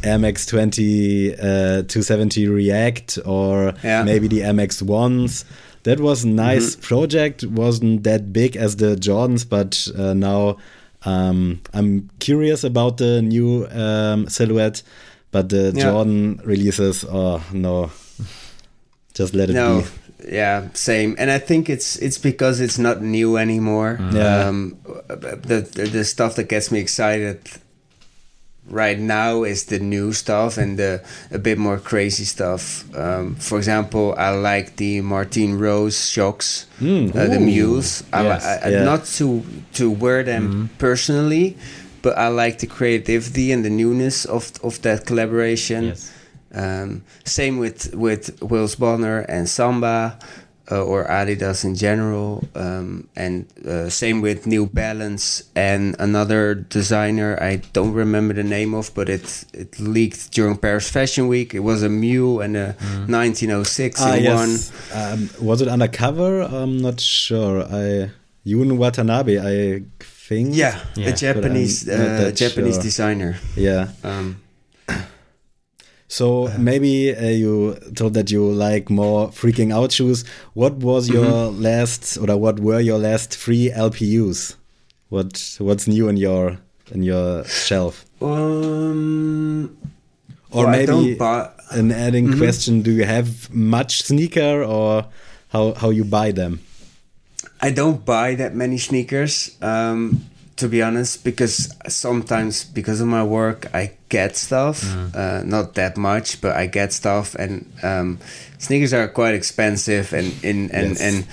[SPEAKER 1] Max 20 uh, 270 React, or
[SPEAKER 3] Yeah.
[SPEAKER 1] maybe the Max ones. That was a nice project. wasn't that big as the Jordans, but uh, now um, I'm curious about the new um, silhouette. But the
[SPEAKER 3] Yeah.
[SPEAKER 1] Jordan releases, oh no, just let it
[SPEAKER 3] no,
[SPEAKER 1] be.
[SPEAKER 3] yeah, same. And I think it's it's because it's not new anymore.
[SPEAKER 1] Yeah.
[SPEAKER 3] Um, the, the the stuff that gets me excited right now is the new stuff and the a bit more crazy stuff. Um, for example, I like the Martine Rose Shox,
[SPEAKER 1] Mm.
[SPEAKER 3] uh, the mules.
[SPEAKER 2] Yes.
[SPEAKER 3] I, I-
[SPEAKER 1] Yeah.
[SPEAKER 3] not to to wear them personally, but I like the creativity and the newness of of that collaboration.
[SPEAKER 2] Yes.
[SPEAKER 3] Um, same with with Wales Bonner and Samba, uh, or Adidas in general, um, and uh, same with New Balance and another designer I don't remember the name of, but it it leaked during Paris Fashion Week. It was a Mule and a 1906
[SPEAKER 1] Ah,
[SPEAKER 3] in one.
[SPEAKER 1] yes. Um, was it undercover? I'm not sure. I Junya Watanabe, I think.
[SPEAKER 3] Yeah,
[SPEAKER 2] Yeah.
[SPEAKER 3] a Japanese
[SPEAKER 1] But I'm not
[SPEAKER 3] uh, Japanese
[SPEAKER 1] sure.
[SPEAKER 3] designer.
[SPEAKER 1] Yeah.
[SPEAKER 3] Um,
[SPEAKER 1] So maybe uh, you told that you like more freaking out shoes. What was your
[SPEAKER 3] Mm-hmm.
[SPEAKER 1] last, or what were your last three LPUs? What What's new in your in your shelf?
[SPEAKER 3] um,
[SPEAKER 1] Or
[SPEAKER 3] well,
[SPEAKER 1] maybe an adding
[SPEAKER 3] Mhm.
[SPEAKER 1] question: Do you have much sneaker, or how how you buy them?
[SPEAKER 3] I don't buy that many sneakers, um, to be honest, because sometimes because of my work I get stuff, uh, not that much, but I get stuff, and um, sneakers are quite expensive, and in and
[SPEAKER 1] Yes.
[SPEAKER 3] and.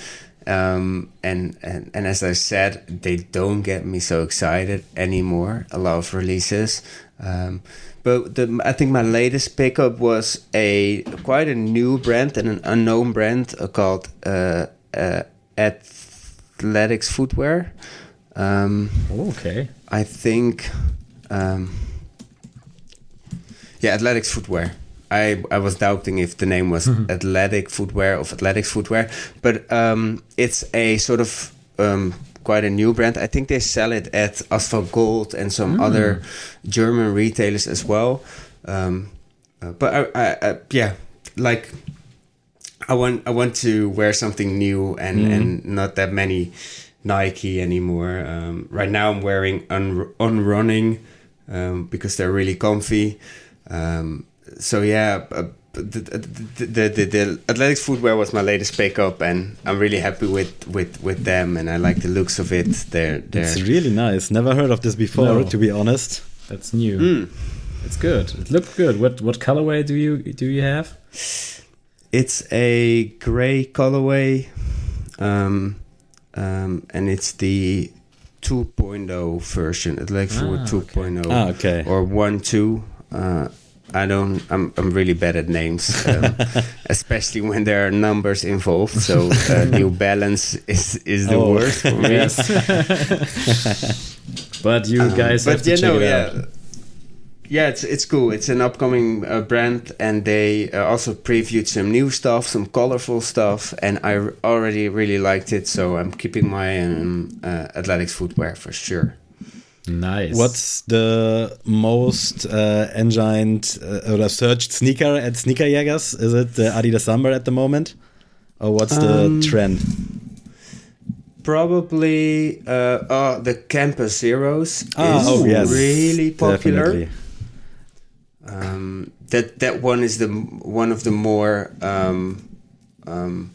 [SPEAKER 3] Um, and, and and as I said, they don't get me so excited anymore. A lot of releases, um, but the, I think my latest pickup was a quite a new brand and an unknown brand called uh, uh, Athletics Footwear. Um,
[SPEAKER 2] Okay.
[SPEAKER 3] I think, um, yeah, Athletics Footwear. I I was doubting if the name was athletic footwear of athletics footwear, but um, it's a sort of um, quite a new brand. I think they sell it at Asphalt Gold and some other German retailers as well. Um, uh, but I, I, I, yeah, like I want I want to wear something new and and not that many Nike anymore. Um, right now I'm wearing on on running um, because they're really comfy. Um, so yeah. Uh, the, the, the, the, the athletics footwear was my latest pickup and I'm really happy with, with, with them and I like the looks of it. They're, they're
[SPEAKER 1] It's really nice. Never heard of this before,
[SPEAKER 2] No.
[SPEAKER 1] to be honest.
[SPEAKER 2] That's new.
[SPEAKER 3] Mm.
[SPEAKER 2] It's good. It looked good. What what colorway do you do you have?
[SPEAKER 3] It's a gray colorway, um, um, and it's the 2.0 version, Athletics
[SPEAKER 2] Ah,
[SPEAKER 3] Forward
[SPEAKER 2] okay.
[SPEAKER 3] 2.0
[SPEAKER 1] Ah, okay.
[SPEAKER 3] or 1.2. Uh, I don't. I'm. I'm really bad at names, um, especially when there are numbers involved. So uh, New Balance is is the
[SPEAKER 1] Oh.
[SPEAKER 3] worst for me.
[SPEAKER 2] Yes. but you
[SPEAKER 3] Um,
[SPEAKER 2] guys have
[SPEAKER 3] but
[SPEAKER 2] to
[SPEAKER 3] yeah,
[SPEAKER 2] check
[SPEAKER 3] no,
[SPEAKER 2] it
[SPEAKER 3] yeah.
[SPEAKER 2] out.
[SPEAKER 3] Yeah, it's it's cool. It's an upcoming uh, brand, and they uh, also previewed some new stuff, some colorful stuff, and I r- already really liked it. So I'm keeping my um, uh, athletics footwear for sure.
[SPEAKER 2] Nice.
[SPEAKER 1] What's the most uh, engined uh, or searched sneaker at Sneakerjagers? Is it the Adidas Samba at the moment? Or what's the
[SPEAKER 3] Um,
[SPEAKER 1] trend?
[SPEAKER 3] Probably uh, uh, the Campus Zeros
[SPEAKER 1] Ah,
[SPEAKER 3] is
[SPEAKER 1] oh, yes.
[SPEAKER 3] really popular.
[SPEAKER 1] Definitely.
[SPEAKER 3] Um, that that one is the one of the more um, um,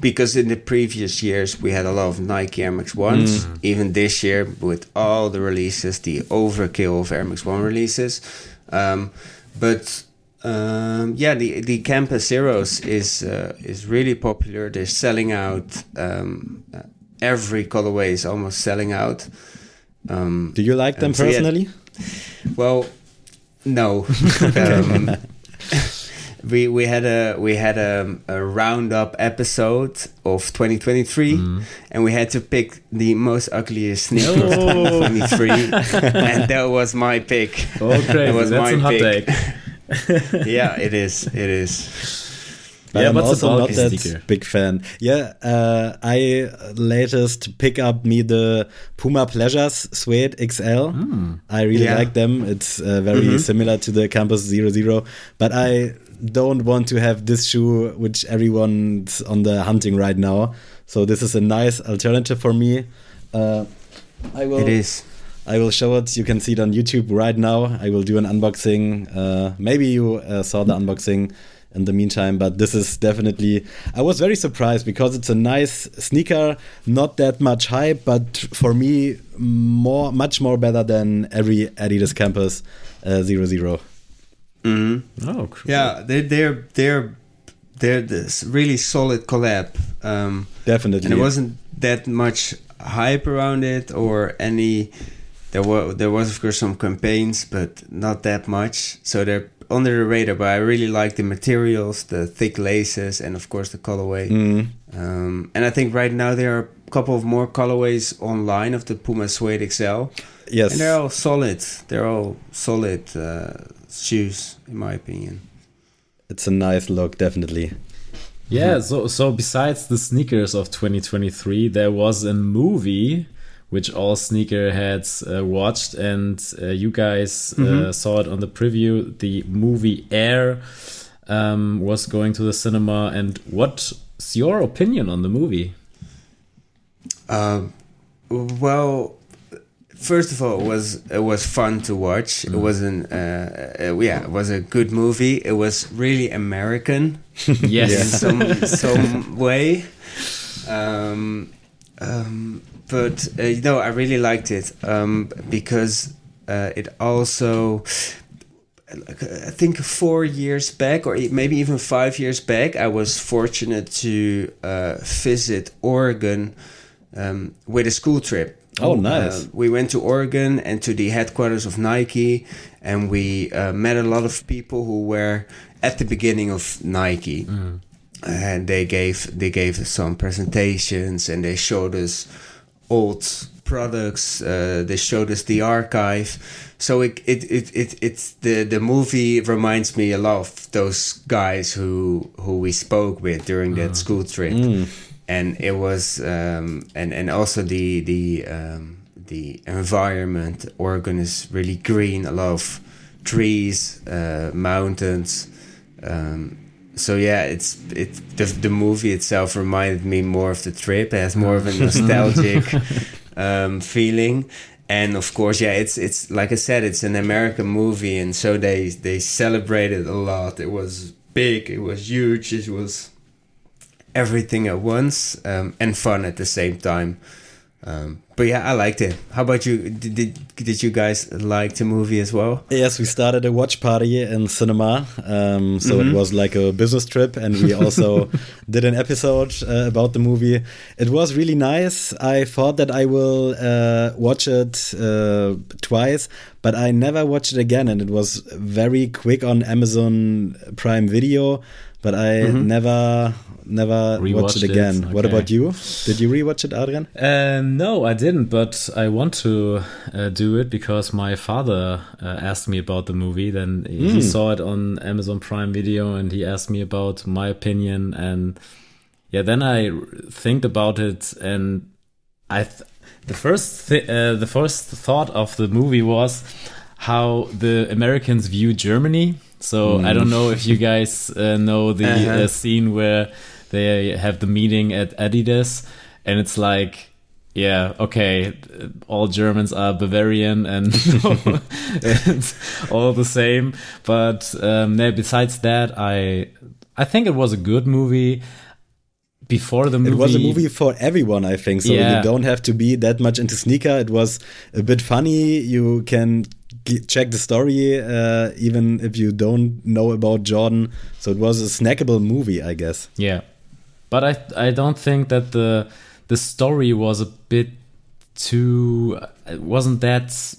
[SPEAKER 3] because in the previous years we had a lot of Nike Air Max ones. Even this year with all the releases, the overkill of Air Max One releases. Um, but um, yeah, the the Campus Zeros is uh, is really popular. They're selling out. Um, uh, every colorway is almost selling out. Um,
[SPEAKER 1] Do you like them
[SPEAKER 3] so yeah.
[SPEAKER 1] personally?
[SPEAKER 3] well, no. um, we we had a we had a, a roundup episode of 2023, and we had to pick the most ugliest sneaker of
[SPEAKER 2] Oh.
[SPEAKER 3] 2023, and that was my pick.
[SPEAKER 2] Oh, crazy.
[SPEAKER 3] That was
[SPEAKER 2] That's
[SPEAKER 3] my
[SPEAKER 2] a hot
[SPEAKER 3] pick.
[SPEAKER 2] take.
[SPEAKER 3] yeah, it is. It is.
[SPEAKER 1] But
[SPEAKER 2] Yeah,
[SPEAKER 1] I'm
[SPEAKER 2] what's
[SPEAKER 1] also not that
[SPEAKER 2] sneaker?
[SPEAKER 1] big fan. Yeah, uh, I latest pick up me the Puma Pleasures Suede XL. I really
[SPEAKER 3] Yeah.
[SPEAKER 1] like them. It's uh, very
[SPEAKER 3] Mhm.
[SPEAKER 1] similar to the Campus Zero Zero, but I don't want to have this shoe, which everyone's on the hunting right now. So this is a nice alternative for me. Uh, I will.
[SPEAKER 3] It is.
[SPEAKER 1] I will show it. You can see it on YouTube right now. I will do an unboxing. Uh, maybe you uh, saw the unboxing in the meantime, but this is definitely. I was very surprised because it's a nice sneaker, not that much hype, but for me, more, much more better than every Adidas Campus uh, Zero Zero.
[SPEAKER 3] Mhm.
[SPEAKER 2] Oh, cool.
[SPEAKER 3] Yeah, they're they're they're they're this really solid collab. Um,
[SPEAKER 1] Definitely.
[SPEAKER 3] and there wasn't that much hype around it or any there were there was of course some campaigns but not that much so they're under the radar but i really like the materials the thick laces and of course the colorway.
[SPEAKER 1] Mm,
[SPEAKER 3] um, and i think right now there are a couple of more colorways online of the puma suede xl
[SPEAKER 1] yes.
[SPEAKER 3] and they're all solid. They're all solid uh, shoes in my opinion.
[SPEAKER 1] It's a nice look, definitely.
[SPEAKER 2] Yeah, so so besides the sneakers of 2023, there was a movie which all sneakerheads uh, watched, and uh, you guys uh, saw it on the preview. The movie Air um, was going to the cinema, and what's your opinion on the movie?
[SPEAKER 3] Um, well, first of all, it was it was fun to watch. It wasn't, uh, uh, yeah, it was a good movie. It was really American in
[SPEAKER 2] Yes,
[SPEAKER 3] some some way. Um, um, but uh, you know, I really liked it um, because uh, it also. I think four years back, or maybe even five years back, I was fortunate to uh, visit Oregon um, with a school trip.
[SPEAKER 1] Oh, nice.
[SPEAKER 3] Uh, we went to Oregon and to the headquarters of Nike, and we uh, met a lot of people who were at the beginning of Nike, and they gave they gave us some presentations and they showed us old products. Uh, they showed us the archive. So it it, it, it it's the the movie reminds me a lot of those guys who who we spoke with during that school trip, and it was um, and and also the the um, the environment. Oregon is really green. A lot of trees, uh, mountains. Um, so yeah, it's it the, the movie itself reminded me more of the trip. It has more of a nostalgic um, feeling, and of course, yeah, it's it's like I said, it's an American movie, and so they they celebrated a lot. It was big, it was huge, it was everything at once, um, and fun at the same time. Um, but yeah, I liked it. How about you? Did, did did you guys like the movie as well?
[SPEAKER 1] Yes, we started a watch party in cinema. Um, so
[SPEAKER 3] Mm-hmm.
[SPEAKER 1] it was like a business trip, and we also did an episode uh, about the movie. It was really nice. I thought that I will uh, watch it uh, twice, but I never watched it again, and it was very quick on Amazon Prime Video. But I
[SPEAKER 3] Mm-hmm.
[SPEAKER 1] never, never
[SPEAKER 2] Rewatched
[SPEAKER 1] watched it
[SPEAKER 2] it,
[SPEAKER 1] again. What
[SPEAKER 2] okay.
[SPEAKER 1] about you? Did you rewatch it, Adrian?
[SPEAKER 2] Uh, no, I didn't, but I want to uh, do it because my father uh, asked me about the movie. Then he saw it on Amazon Prime Video and he asked me about my opinion. And yeah, then I think about it, and I th- the first th- uh, the first thought of the movie was how the Americans view Germany. So I don't know if you guys uh, know the
[SPEAKER 3] Uh-huh.
[SPEAKER 2] uh, scene where they have the meeting at Adidas, and it's like, yeah, okay, all Germans are Bavarian and it's all the same. But um, yeah, besides that, I I think it was a good movie. Before the movie,
[SPEAKER 1] It was a movie for everyone, I think. So
[SPEAKER 2] Yeah.
[SPEAKER 1] you don't have to be that much into sneaker. It was a bit funny. You can g- check the story uh, even if you don't know about Jordan. So it was a snackable movie, I guess.
[SPEAKER 2] Yeah, but I I don't think that the the story was a bit too it wasn't that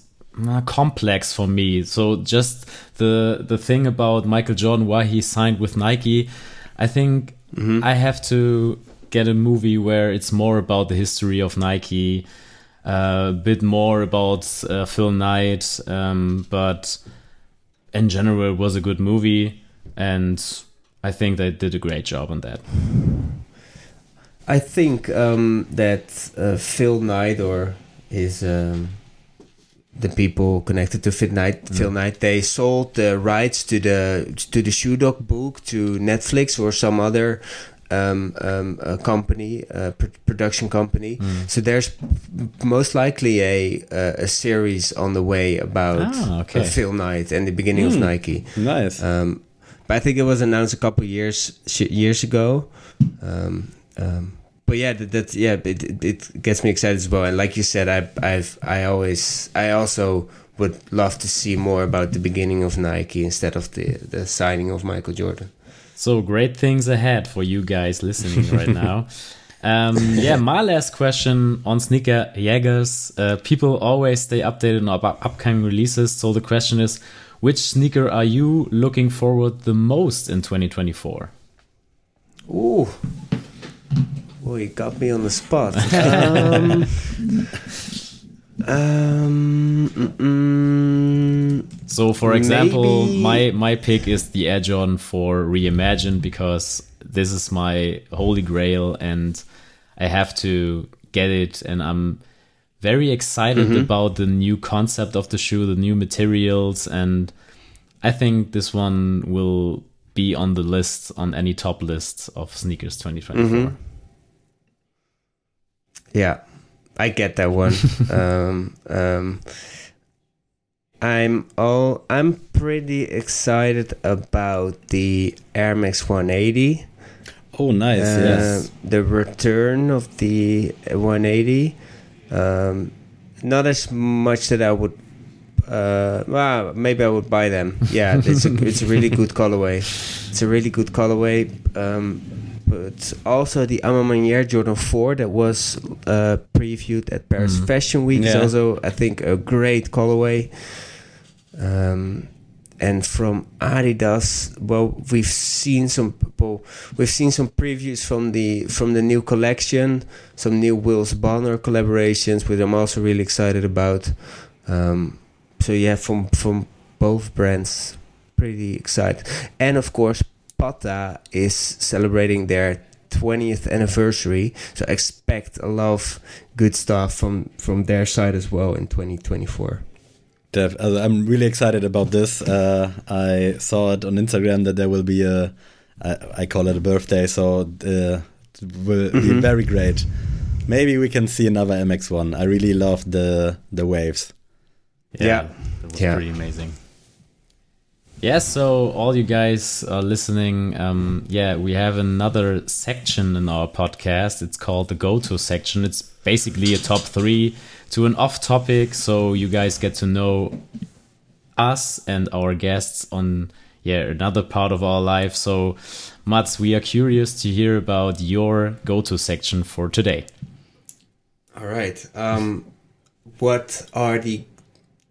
[SPEAKER 2] uh, complex for me. So just the the thing about Michael Jordan why he signed with Nike, I think I have to get a movie where it's more about the history of Nike. A bit more about uh, Phil Knight, um, but in general, it was a good movie, and I think they did a great job on that.
[SPEAKER 3] I think um, that uh, Phil Knight or his um, the people connected to Phil Knight, Phil Knight, they sold the rights to the to the Shoe Dog book to Netflix or some other um, um, a company, uh, pr- production company. So there's most likely a a, a series on the way about
[SPEAKER 2] Ah, okay.
[SPEAKER 3] Phil Knight and the beginning of Nike.
[SPEAKER 1] Nice.
[SPEAKER 3] Um, but I think it was announced a couple years sh- years ago. Um, um, but yeah, that, that yeah, it, it, it gets me excited as well. And like you said, I I've I always I also would love to see more about the beginning of Nike instead of the the signing of Michael Jordan.
[SPEAKER 2] So great things ahead for you guys listening right now. Um, yeah, my last question on Sneakerjagers. Uh, people always stay updated on up- upcoming releases. So the question is, which sneaker are you looking forward the most in 2024?
[SPEAKER 3] Ooh. Oh, you got me on the spot. um, um, mm, mm,
[SPEAKER 2] So, for example,
[SPEAKER 3] Maybe-
[SPEAKER 2] my my pick is the Jordan 4 Reimagine because this is my holy grail and I have to get it and I'm very excited about the new concept of the shoe, the new materials and I think this one will be on the list on any top list of sneakers 2024.
[SPEAKER 3] Yeah, I get that one. um, um, I'm all I'm pretty excited about the Air Max 180.
[SPEAKER 1] oh, nice.
[SPEAKER 3] Uh,
[SPEAKER 1] yes.
[SPEAKER 3] The return of the 180. Um, not as much that I would. Uh, well, maybe I would buy them. Yeah, it's a it's a really good colorway. It's a really good colorway. Um, but also the A Ma Maniére Jordan 4 that was uh, previewed at Paris
[SPEAKER 2] Mhm.
[SPEAKER 3] Fashion Week is also, I think, a great colorway. Um, and from Adidas, well, we've seen some people. We've seen some previews from the from the new collection, some new Wales Bonner collaborations, which I'm also really excited about. Um, so yeah, from from both brands, pretty excited. And of course, Patta is celebrating their 20th anniversary, so expect a lot of good stuff from from their side as well in 2024.
[SPEAKER 1] Def, also I'm really excited about this. Uh, I saw it on Instagram that there will be a, I, I call it a birthday, so uh, it will be
[SPEAKER 3] Mhm.
[SPEAKER 1] very great. Maybe we can see another MX1. I really love the the waves.
[SPEAKER 3] Yeah.
[SPEAKER 2] That was
[SPEAKER 3] Yeah.
[SPEAKER 2] pretty amazing. Yeah, so all you guys are listening, um, yeah, we have another section in our podcast. It's called the go to section. It's basically a top three to an off topic, so you guys get to know us and our guests on yeah another part of our life. So, Mats, we are curious to hear about your go to section for today.
[SPEAKER 3] All right. Um, what are the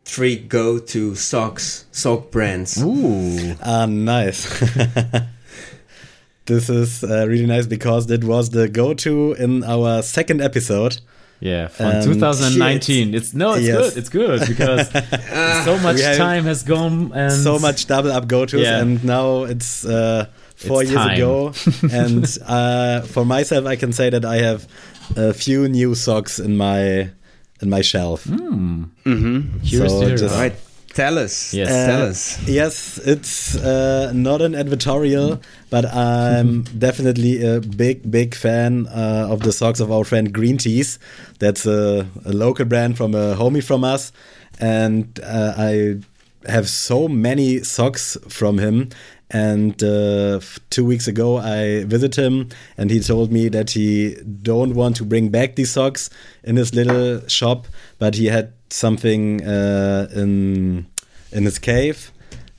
[SPEAKER 3] three go-to socks sock brands?
[SPEAKER 2] Ooh,
[SPEAKER 1] Ah, nice. this is uh, really nice because it was the go-to in our second episode.
[SPEAKER 2] Yeah, from
[SPEAKER 1] Um,
[SPEAKER 2] 2019. It's no, it's
[SPEAKER 1] Yes.
[SPEAKER 2] good. It's good because so much time has gone and
[SPEAKER 1] so much double up go-tos,
[SPEAKER 2] Yeah.
[SPEAKER 1] and now it's uh, four
[SPEAKER 2] It's
[SPEAKER 1] years
[SPEAKER 2] time.
[SPEAKER 1] ago. and uh, for myself, I can say that I have a few new socks in my in my shelf.
[SPEAKER 3] Mm-hmm.
[SPEAKER 2] Curious
[SPEAKER 1] So
[SPEAKER 2] to
[SPEAKER 1] just-
[SPEAKER 2] about.
[SPEAKER 3] All right. Tell us.
[SPEAKER 2] Yes.
[SPEAKER 3] Tell
[SPEAKER 1] Uh,
[SPEAKER 3] us.
[SPEAKER 1] Yes, it's uh, not an advertorial, but I'm definitely a big, big fan uh, of the socks of our friend Green Teas. That's a, a local brand from a homie from us, and uh, I have so many socks from him. And uh, two weeks ago, I visited him, and he told me that he don't want to bring back these socks in his little shop, but he had something uh, in in his cave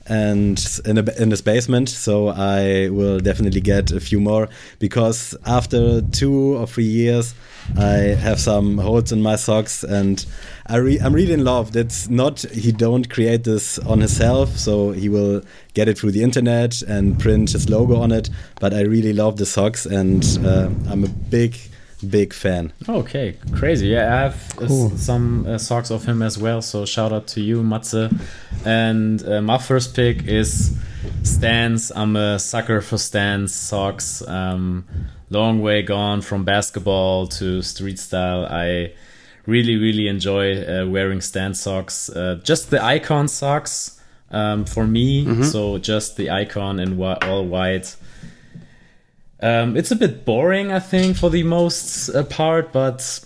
[SPEAKER 1] and in a, in his basement. So I will definitely get a few more because after two or three years, I have some holes in my socks, and I I'm really in love. That's not he don't create this on himself, so he will get it through the internet and print his logo on it. But I really love the socks, and uh, I'm a big big fan.
[SPEAKER 2] Okay, crazy. Yeah, I have uh,
[SPEAKER 3] Cool.
[SPEAKER 2] some uh, socks of him as well. So shout out to you, Matze. And uh, my first pick is Stance. I'm a sucker for Stance socks. Um, long way gone from basketball to street style. I really, really enjoy uh, wearing Stance socks. Uh, just the icon socks um, for me. So just the icon in whi- all white. Um, it's a bit boring, I think, for the most uh, part, but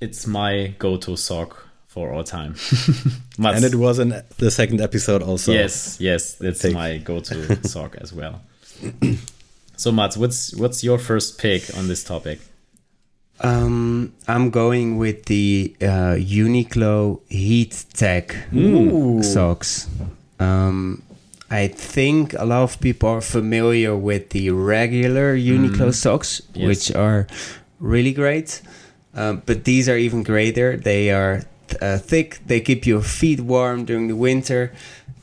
[SPEAKER 2] it's my go-to sock for all time.
[SPEAKER 1] And it was in the second episode also.
[SPEAKER 2] yes, yes, it's
[SPEAKER 1] Pick.
[SPEAKER 2] my go-to sock as well. so, Mats, what's what's your first pick on this topic?
[SPEAKER 3] Um, I'm going with the uh, Uniqlo Heat Tech
[SPEAKER 2] Ooh.
[SPEAKER 3] socks. Um, I think a lot of people are familiar with the regular Uniqlo socks,
[SPEAKER 2] Yes.
[SPEAKER 3] which are really great. Um, but these are even greater. They are uh, thick. They keep your feet warm during the winter,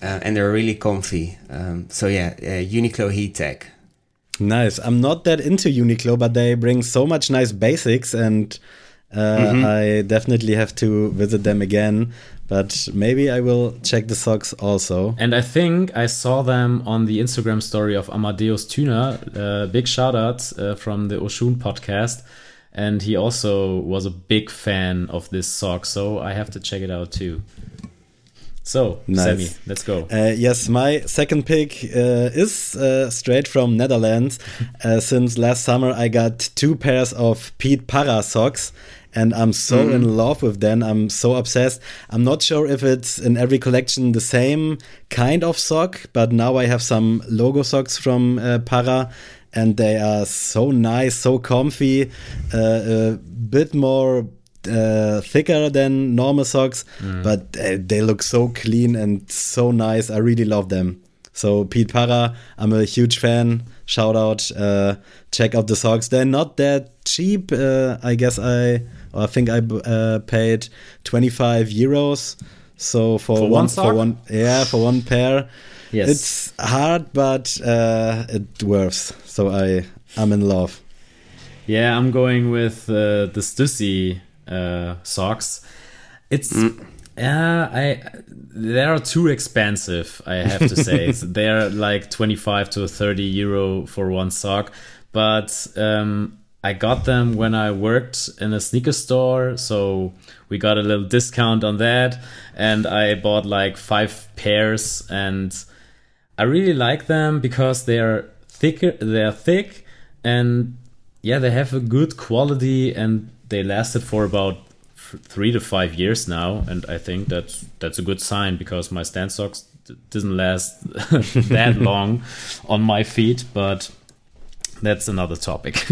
[SPEAKER 3] uh, and they're really comfy. Um, so yeah, uh, Uniqlo Heat Tech.
[SPEAKER 1] Nice. I'm not that into Uniqlo, but they bring so much nice basics, and uh,
[SPEAKER 2] Mm-hmm.
[SPEAKER 1] I definitely have to visit them again. But maybe I will check the socks also.
[SPEAKER 2] And I think I saw them on the Instagram story of Amadeus Tuna. Uh, big shout out uh, from the Oshun podcast. And he also was a big fan of this sock. So I have to check it out too. So,
[SPEAKER 1] Nice.
[SPEAKER 2] Sammy, let's go.
[SPEAKER 1] Uh, yes, my second pick uh, is uh, straight from Netherlands. Uh, since last summer, I got two pairs of Pete Para socks, and I'm so in love with them. I'm so obsessed. I'm not sure if it's in every collection the same kind of sock, but now I have some logo socks from uh, Para. And they are so nice, so comfy, uh, a bit more uh, thicker than normal socks, but uh, they look so clean and so nice. I really love them. So Pete Para, I'm a huge fan. Shout out, uh, check out the socks. They're not that cheap. Uh, I guess I, I think I uh, paid 25 euros. So for,
[SPEAKER 2] For one
[SPEAKER 1] one,
[SPEAKER 2] sock?
[SPEAKER 1] for one, yeah, for one pair.
[SPEAKER 2] Yes.
[SPEAKER 1] It's hard, but uh, it works. So I I'm in love.
[SPEAKER 2] Yeah, I'm going with uh, the Stussy uh, socks. It's yeah, I they are too expensive. I have to say they're like 25 to 30 euro for one sock, but um, I got them when I worked in a sneaker store, so we got a little discount on that, and I bought like five pairs, and I really like them because they are thicker, they are thick, and yeah, they have a good quality, and they lasted for about three to five years now, and I think that's that's a good sign because my Stance socks didn't last that long on my feet, but that's another topic.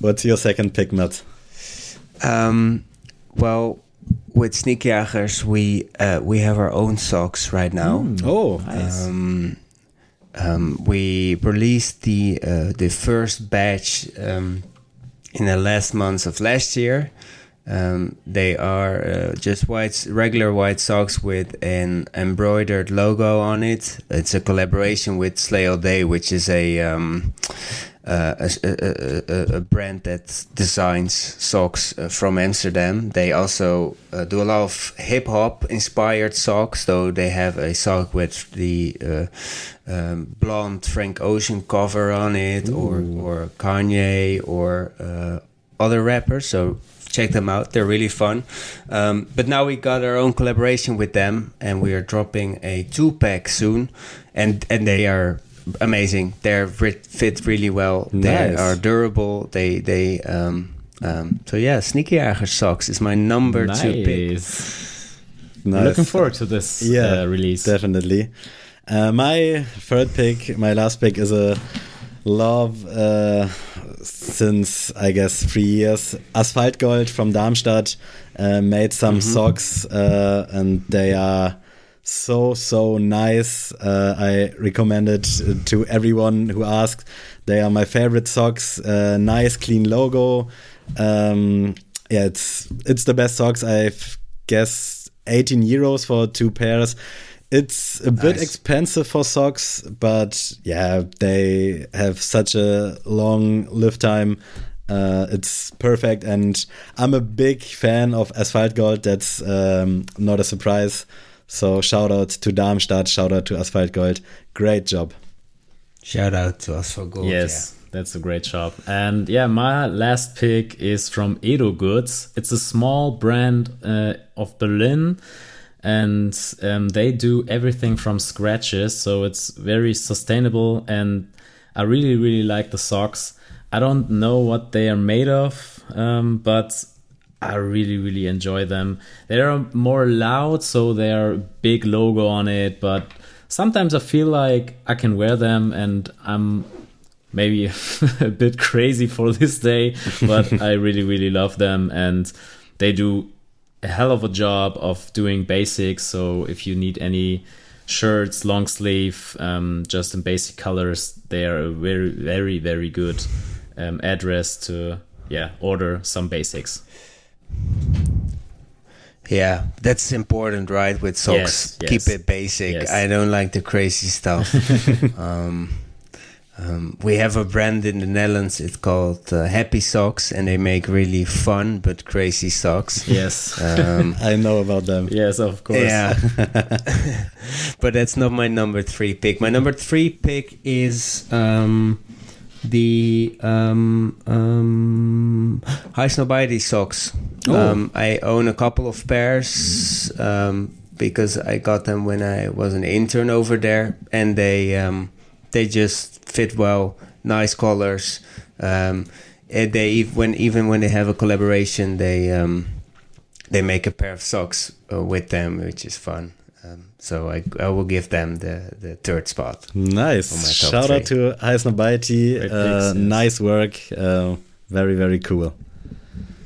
[SPEAKER 1] What's your second pick, Matt?
[SPEAKER 3] Um, well, with Sneakerjagers, we uh, we have our own socks right now.
[SPEAKER 1] Oh,
[SPEAKER 2] Nice.
[SPEAKER 3] Um, um, we released the uh, the first batch um, in the last months of last year. Um, they are uh, just white, regular white socks with an embroidered logo on it. It's a collaboration with Slay All Day, which is a um, uh, a, a, a, a brand that designs socks uh, from Amsterdam. They also uh, do a lot of hip hop inspired socks. So they have a sock with the uh, um, blonde Frank Ocean cover on it, or or Kanye, or uh, other rappers. So check them out; they're really fun. Um, but now we got our own collaboration with them, and we are dropping a two pack soon, and and they are amazing. They're ri- fit really well.
[SPEAKER 1] Nice.
[SPEAKER 3] They are durable. They they um, um, so yeah, Sneakerjagers socks is my number two pick.
[SPEAKER 2] nice.
[SPEAKER 1] nice.
[SPEAKER 2] Looking forward to this
[SPEAKER 1] Yeah,
[SPEAKER 2] uh, release.
[SPEAKER 1] Definitely. Uh, my third pick, my last pick, is a love uh, since I guess three years. Asphalt Gold from Darmstadt uh, made some socks, uh, and they are so so nice. Uh, I recommend it to everyone who asks. They are my favorite socks. Uh, nice clean logo. Um, yeah, it's it's the best socks I've guessed 18 euros for two pairs. It's a bit expensive for socks, but yeah, they have such a long live time. Uh, it's perfect, and I'm a big fan of Asphalt Gold. That's um, not a surprise. So shout out to Darmstadt, shout out to Asphalt Gold. Great job.
[SPEAKER 3] Shout out to Asphalt gold.
[SPEAKER 2] Yes, that's a great job. And yeah, my last pick is from Edo Goods. It's a small brand uh, of Berlin, and um, they do everything from scratches, so it's very sustainable. And I really, really like the socks. I don't know what they are made of, um, but I really, really enjoy them. They are more loud, so they are big logo on it, but sometimes I feel like I can wear them and I'm maybe a bit crazy for this day, but I really, really love them and they do a hell of a job of doing basics. So if you need any shirts, long sleeve, um, just in basic colors, they are a very, very, very good um, address to yeah order some basics.
[SPEAKER 3] Yeah, that's important, right? With socks,
[SPEAKER 2] Yes, yes.
[SPEAKER 3] keep it basic.
[SPEAKER 2] Yes.
[SPEAKER 3] I don't like the crazy stuff. um, um, we have a brand in the Netherlands. It's called uh, Happy Socks, and they make really fun but crazy socks.
[SPEAKER 2] Yes.
[SPEAKER 3] Um,
[SPEAKER 1] I know about them.
[SPEAKER 2] yes, of course.
[SPEAKER 3] yeah, but that's not my number three pick. My number three pick is um, the um, um, Highsnobiety socks.
[SPEAKER 1] Oh.
[SPEAKER 3] Um, I own a couple of pairs um, because I got them when I was an intern over there, and they um, they just fit well. Nice colors. Um, they when even when they have a collaboration, they um, they make a pair of socks uh, with them, which is fun. Um, so I, I will give them the, the third spot.
[SPEAKER 1] Nice.
[SPEAKER 3] On my top
[SPEAKER 1] Shout out to Highsnobiety.
[SPEAKER 2] Great
[SPEAKER 1] Uh,
[SPEAKER 2] yes.
[SPEAKER 1] nice work. Uh, very, very cool.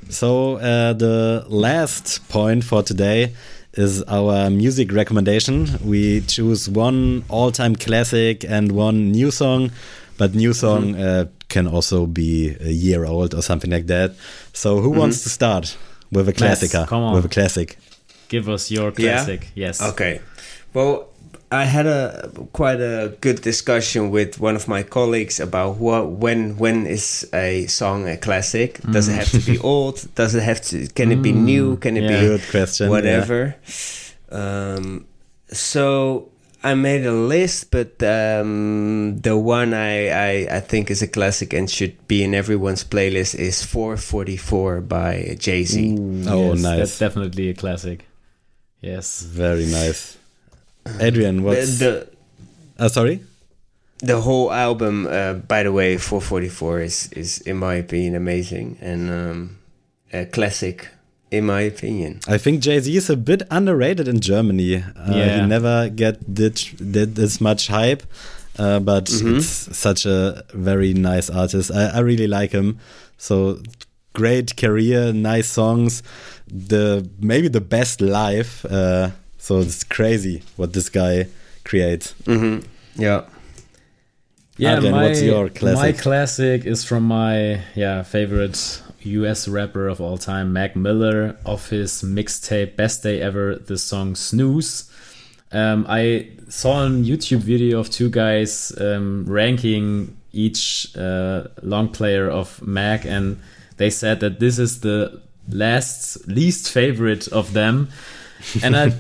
[SPEAKER 1] So, uh, the last point for today is our music recommendation. We choose one all time classic and one new song, but new song uh, can also be a year old or something like that. So, who wants to start with a classic?
[SPEAKER 2] come on.
[SPEAKER 1] With a classic.
[SPEAKER 2] Give us your
[SPEAKER 3] Yeah?
[SPEAKER 2] classic. Yes.
[SPEAKER 3] Okay. Well, I had a quite a good discussion with one of my colleagues about what when when is a song a classic? Does it have to be old? Does it have to? Can it be new? Can it
[SPEAKER 2] yeah.
[SPEAKER 3] be
[SPEAKER 1] Good question.
[SPEAKER 3] whatever? Um, so I made a list, but um, the one I, I I think is a classic and should be in everyone's playlist is 444 by Jay Z.
[SPEAKER 1] Yeah. Oh,
[SPEAKER 2] Yes,
[SPEAKER 1] nice.
[SPEAKER 2] That's definitely a classic. Yes.
[SPEAKER 1] Very nice. Adrian, what's
[SPEAKER 3] The
[SPEAKER 1] uh, sorry?
[SPEAKER 3] the whole album, uh, by the way, 444 is is in my opinion amazing and um, a classic, in my opinion.
[SPEAKER 1] I think Jay Z is a bit underrated in Germany. Uh,
[SPEAKER 2] Yeah.
[SPEAKER 1] He never get did, did this much hype, uh, but
[SPEAKER 3] Mhm.
[SPEAKER 1] it's such a very nice artist. I, I really like him. So great career, nice songs. The maybe the best live. Uh, so it's crazy what this guy creates.
[SPEAKER 3] hmm Yeah.
[SPEAKER 2] Yeah,
[SPEAKER 1] Adrian,
[SPEAKER 2] my,
[SPEAKER 1] what's your classic?
[SPEAKER 2] My classic is from my yeah favorite US rapper of all time, Mac Miller, of his mixtape Best Day Ever, the song Snooze. Um, I saw a YouTube video of two guys um, ranking each uh, long player of Mac, and they said that this is the last least favorite of them. And I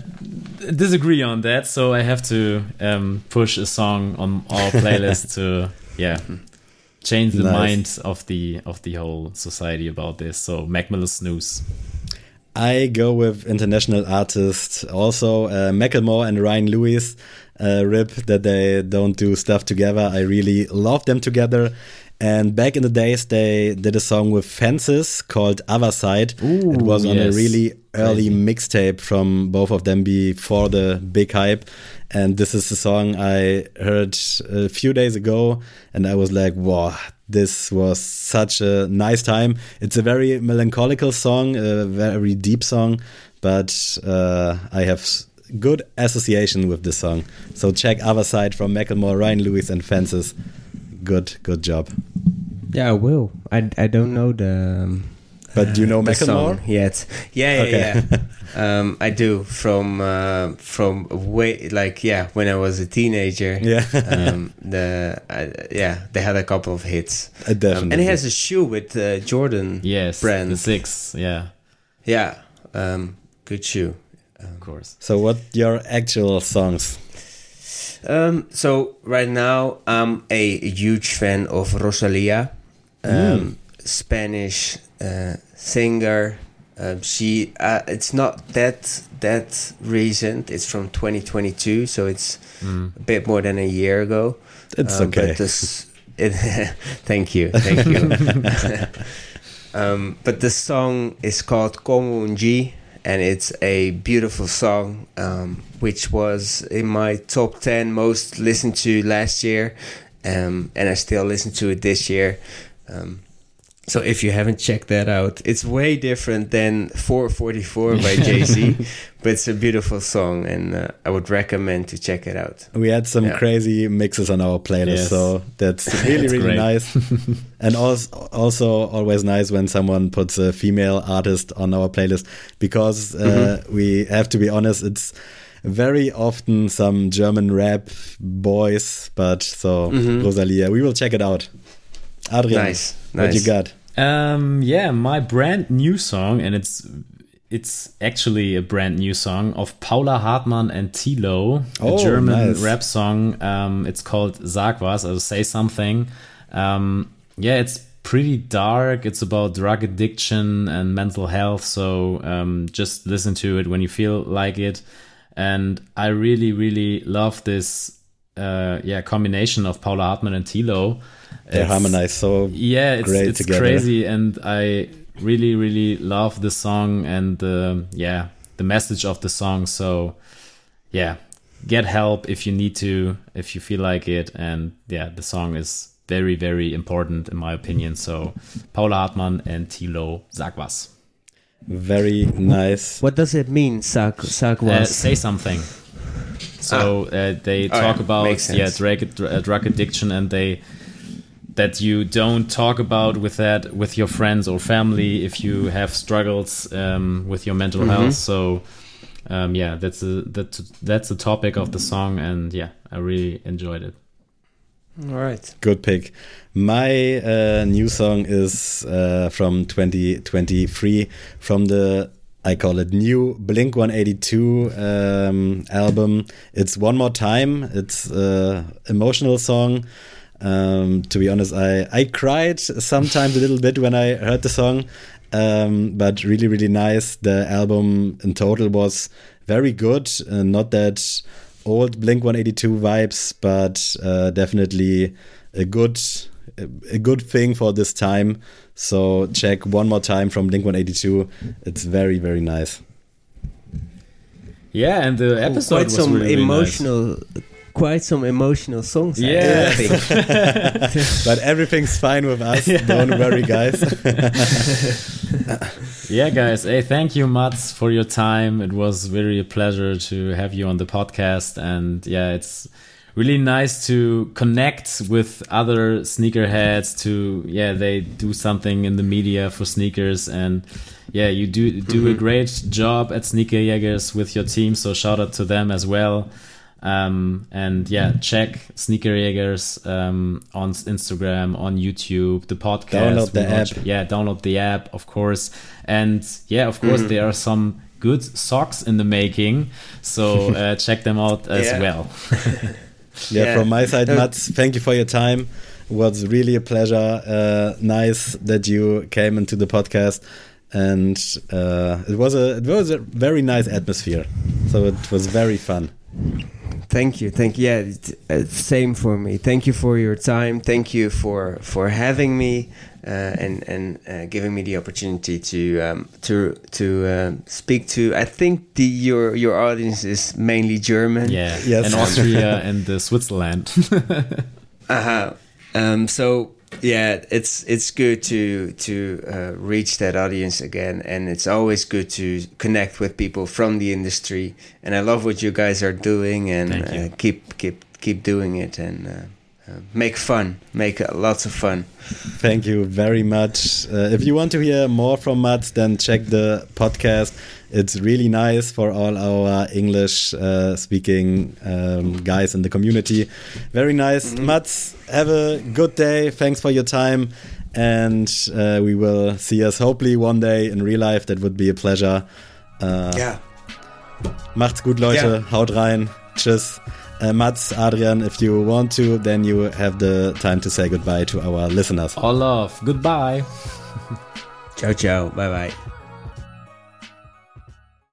[SPEAKER 2] disagree on that, so I have to um, push a song on our playlist to yeah change the
[SPEAKER 1] Nice.
[SPEAKER 2] mind of the of the whole society about this. So Mac Miller snooze.
[SPEAKER 1] I go with international artists also uh, Macklemore and Ryan Lewis. Uh, rip that they don't do stuff together. I really love them together. And back in the days, they did a song with Fences called Other Side. it was on a really early mixtape from both of them before the big hype. And this is a song I heard a few days ago, and I was like, wow, this was such a nice time. It's a very melancholical song, a very deep song, but uh, I have good association with this song. So check Other Side from Macklemore, Ryan Lewis, and Fences. Good, good job.
[SPEAKER 3] Yeah, I will. I, I don't know the. Um,
[SPEAKER 1] But do you know
[SPEAKER 3] the
[SPEAKER 1] Macklemore?
[SPEAKER 3] song yet? Yeah, yeah,
[SPEAKER 1] Okay.
[SPEAKER 3] yeah. um, I do from uh, from way like yeah when I was a teenager.
[SPEAKER 1] Yeah,
[SPEAKER 3] um, the uh, yeah they had a couple of hits.
[SPEAKER 1] Uh, definitely.
[SPEAKER 3] Um, and he has a shoe with uh, Jordan.
[SPEAKER 2] Yes,
[SPEAKER 3] Brand.
[SPEAKER 2] the six. Yeah,
[SPEAKER 3] Yeah, um, good shoe.
[SPEAKER 2] of course.
[SPEAKER 1] so, what your actual songs?
[SPEAKER 3] Um, so right now I'm a huge fan of Rosalia, um, Spanish uh, singer. Um, she uh, it's not that that recent. It's from 2022, so it's a bit more than a year ago.
[SPEAKER 1] It's
[SPEAKER 3] Um,
[SPEAKER 1] okay.
[SPEAKER 3] This, it, thank you, thank you. um, but the song is called Como un G, and it's a beautiful song, um, which was in my top 10 most listened to last year, um, and I still listen to it this year. Um, so if you haven't checked that out, it's way different than 444 by Jay Z, but it's a beautiful song, and uh, I would recommend to check it out.
[SPEAKER 1] We had some
[SPEAKER 3] Yeah.
[SPEAKER 1] crazy mixes on our playlist,
[SPEAKER 2] Yes.
[SPEAKER 1] so that's really,
[SPEAKER 2] That's
[SPEAKER 1] really
[SPEAKER 2] great.
[SPEAKER 1] nice. and also, also always nice when someone puts a female artist on our playlist because uh, we have to be honest, it's very often some German rap boys, but so Rosalia, we will check it out. Adrian,
[SPEAKER 3] Nice,
[SPEAKER 1] what you got?
[SPEAKER 2] Um, yeah, my brand new song, and it's it's actually a brand new song of Paula Hartmann and Tilo,
[SPEAKER 1] Oh,
[SPEAKER 2] a German
[SPEAKER 1] nice.
[SPEAKER 2] rap song. Um, it's called Sag was, also say something. Um, yeah, it's pretty dark. It's about drug addiction and mental health. So um, just listen to it when you feel like it. And I really, really love this. Uh, yeah, combination of Paula Hartmann and Tilo.
[SPEAKER 1] They
[SPEAKER 2] It's-
[SPEAKER 1] harmonize so
[SPEAKER 2] yeah it's,
[SPEAKER 1] great
[SPEAKER 2] it's
[SPEAKER 1] together.
[SPEAKER 2] crazy and i really really love the song and the yeah the message of the song so yeah get help if you need to if you feel like it and yeah the song is very very important in my opinion so paula hartmann and tilo sag was
[SPEAKER 1] very nice.
[SPEAKER 3] What does it mean, Sak Sak
[SPEAKER 2] uh,
[SPEAKER 3] was?
[SPEAKER 2] say something so uh, they
[SPEAKER 3] Oh,
[SPEAKER 2] talk
[SPEAKER 3] yeah.
[SPEAKER 2] about yeah drug, uh, drug addiction and they that you don't talk about with that with your friends or family if you have struggles um, with your mental
[SPEAKER 3] Mm-hmm.
[SPEAKER 2] health so um, yeah, that's a that's that's the topic of the song, and yeah, I really enjoyed it.
[SPEAKER 3] All right.
[SPEAKER 1] Good pick. My uh, new song is uh, from 2023 from the I call it new Blink 182 um, album. It's One More Time. It's emotional song. Um, to be honest, I, I cried sometimes a little bit when I heard the song, um, but really, really nice. The album in total was very good. Uh, not that old Blink 182 vibes, but uh, definitely a good a good thing for this time. So check one more time from Blink 182. It's very very nice.
[SPEAKER 2] Yeah, and the oh, episode
[SPEAKER 3] quite
[SPEAKER 2] was
[SPEAKER 3] some
[SPEAKER 2] really, really
[SPEAKER 3] emotional,
[SPEAKER 2] nice.
[SPEAKER 3] quite some emotional songs. I
[SPEAKER 2] Yeah.
[SPEAKER 3] think.
[SPEAKER 1] but everything's fine with us. Don't worry, guys.
[SPEAKER 2] Yeah, guys. Hey, thank you, Mats, for your time. It was really a pleasure to have you on the podcast. And yeah, it's really nice to connect with other sneakerheads to, yeah, they do something in the media for sneakers. And yeah, you do do a great job at Sneakerjagers with your team. So shout out to them as well. Um, and yeah, check Sneakerjagers um, on Instagram, on YouTube, the podcast.
[SPEAKER 1] Download the app.
[SPEAKER 2] yeah, download the app, of course. And yeah, of course, there are some good socks in the making. So uh, check them out as
[SPEAKER 3] Yeah.
[SPEAKER 2] well.
[SPEAKER 1] Yeah,
[SPEAKER 3] Yeah.
[SPEAKER 1] from my side,
[SPEAKER 3] Uh,
[SPEAKER 1] Mats, thank you for your time. It was really a pleasure. Uh, nice that you came into the podcast, and uh, it was a it was a very nice atmosphere. So it was very fun.
[SPEAKER 3] Thank you, thank you. Yeah, it's, uh, same for me. Thank you for your time. Thank you for for having me and and uh, giving me the opportunity to um, to to um, speak to. I think the your your audience is mainly German.
[SPEAKER 2] Yeah,
[SPEAKER 1] Yes.
[SPEAKER 2] and Austria and uh, Switzerland.
[SPEAKER 3] Uh-huh. Um, so yeah, it's it's good to to uh, reach that audience again, and it's always good to connect with people from the industry. And I love what you guys are doing, and uh, keep keep keep doing it, and uh, uh, make fun, make uh, lots of fun.
[SPEAKER 1] Thank you very much. Uh, if you want to hear more from Mats, then check the podcast. It's really nice for all our English uh, speaking um, guys in the community. Very nice. Mats, have a good day. Thanks for your time. And uh, we will see us hopefully one day in real life. That would be a pleasure. Uh,
[SPEAKER 3] Yeah.
[SPEAKER 1] Macht's gut, Leute.
[SPEAKER 3] Ja.
[SPEAKER 1] Haut rein. Tschüss. Uh, Mats, Adrian, if you want to, then you have the time to say goodbye to our listeners.
[SPEAKER 2] All love. Goodbye.
[SPEAKER 3] Ciao ciao. Bye bye.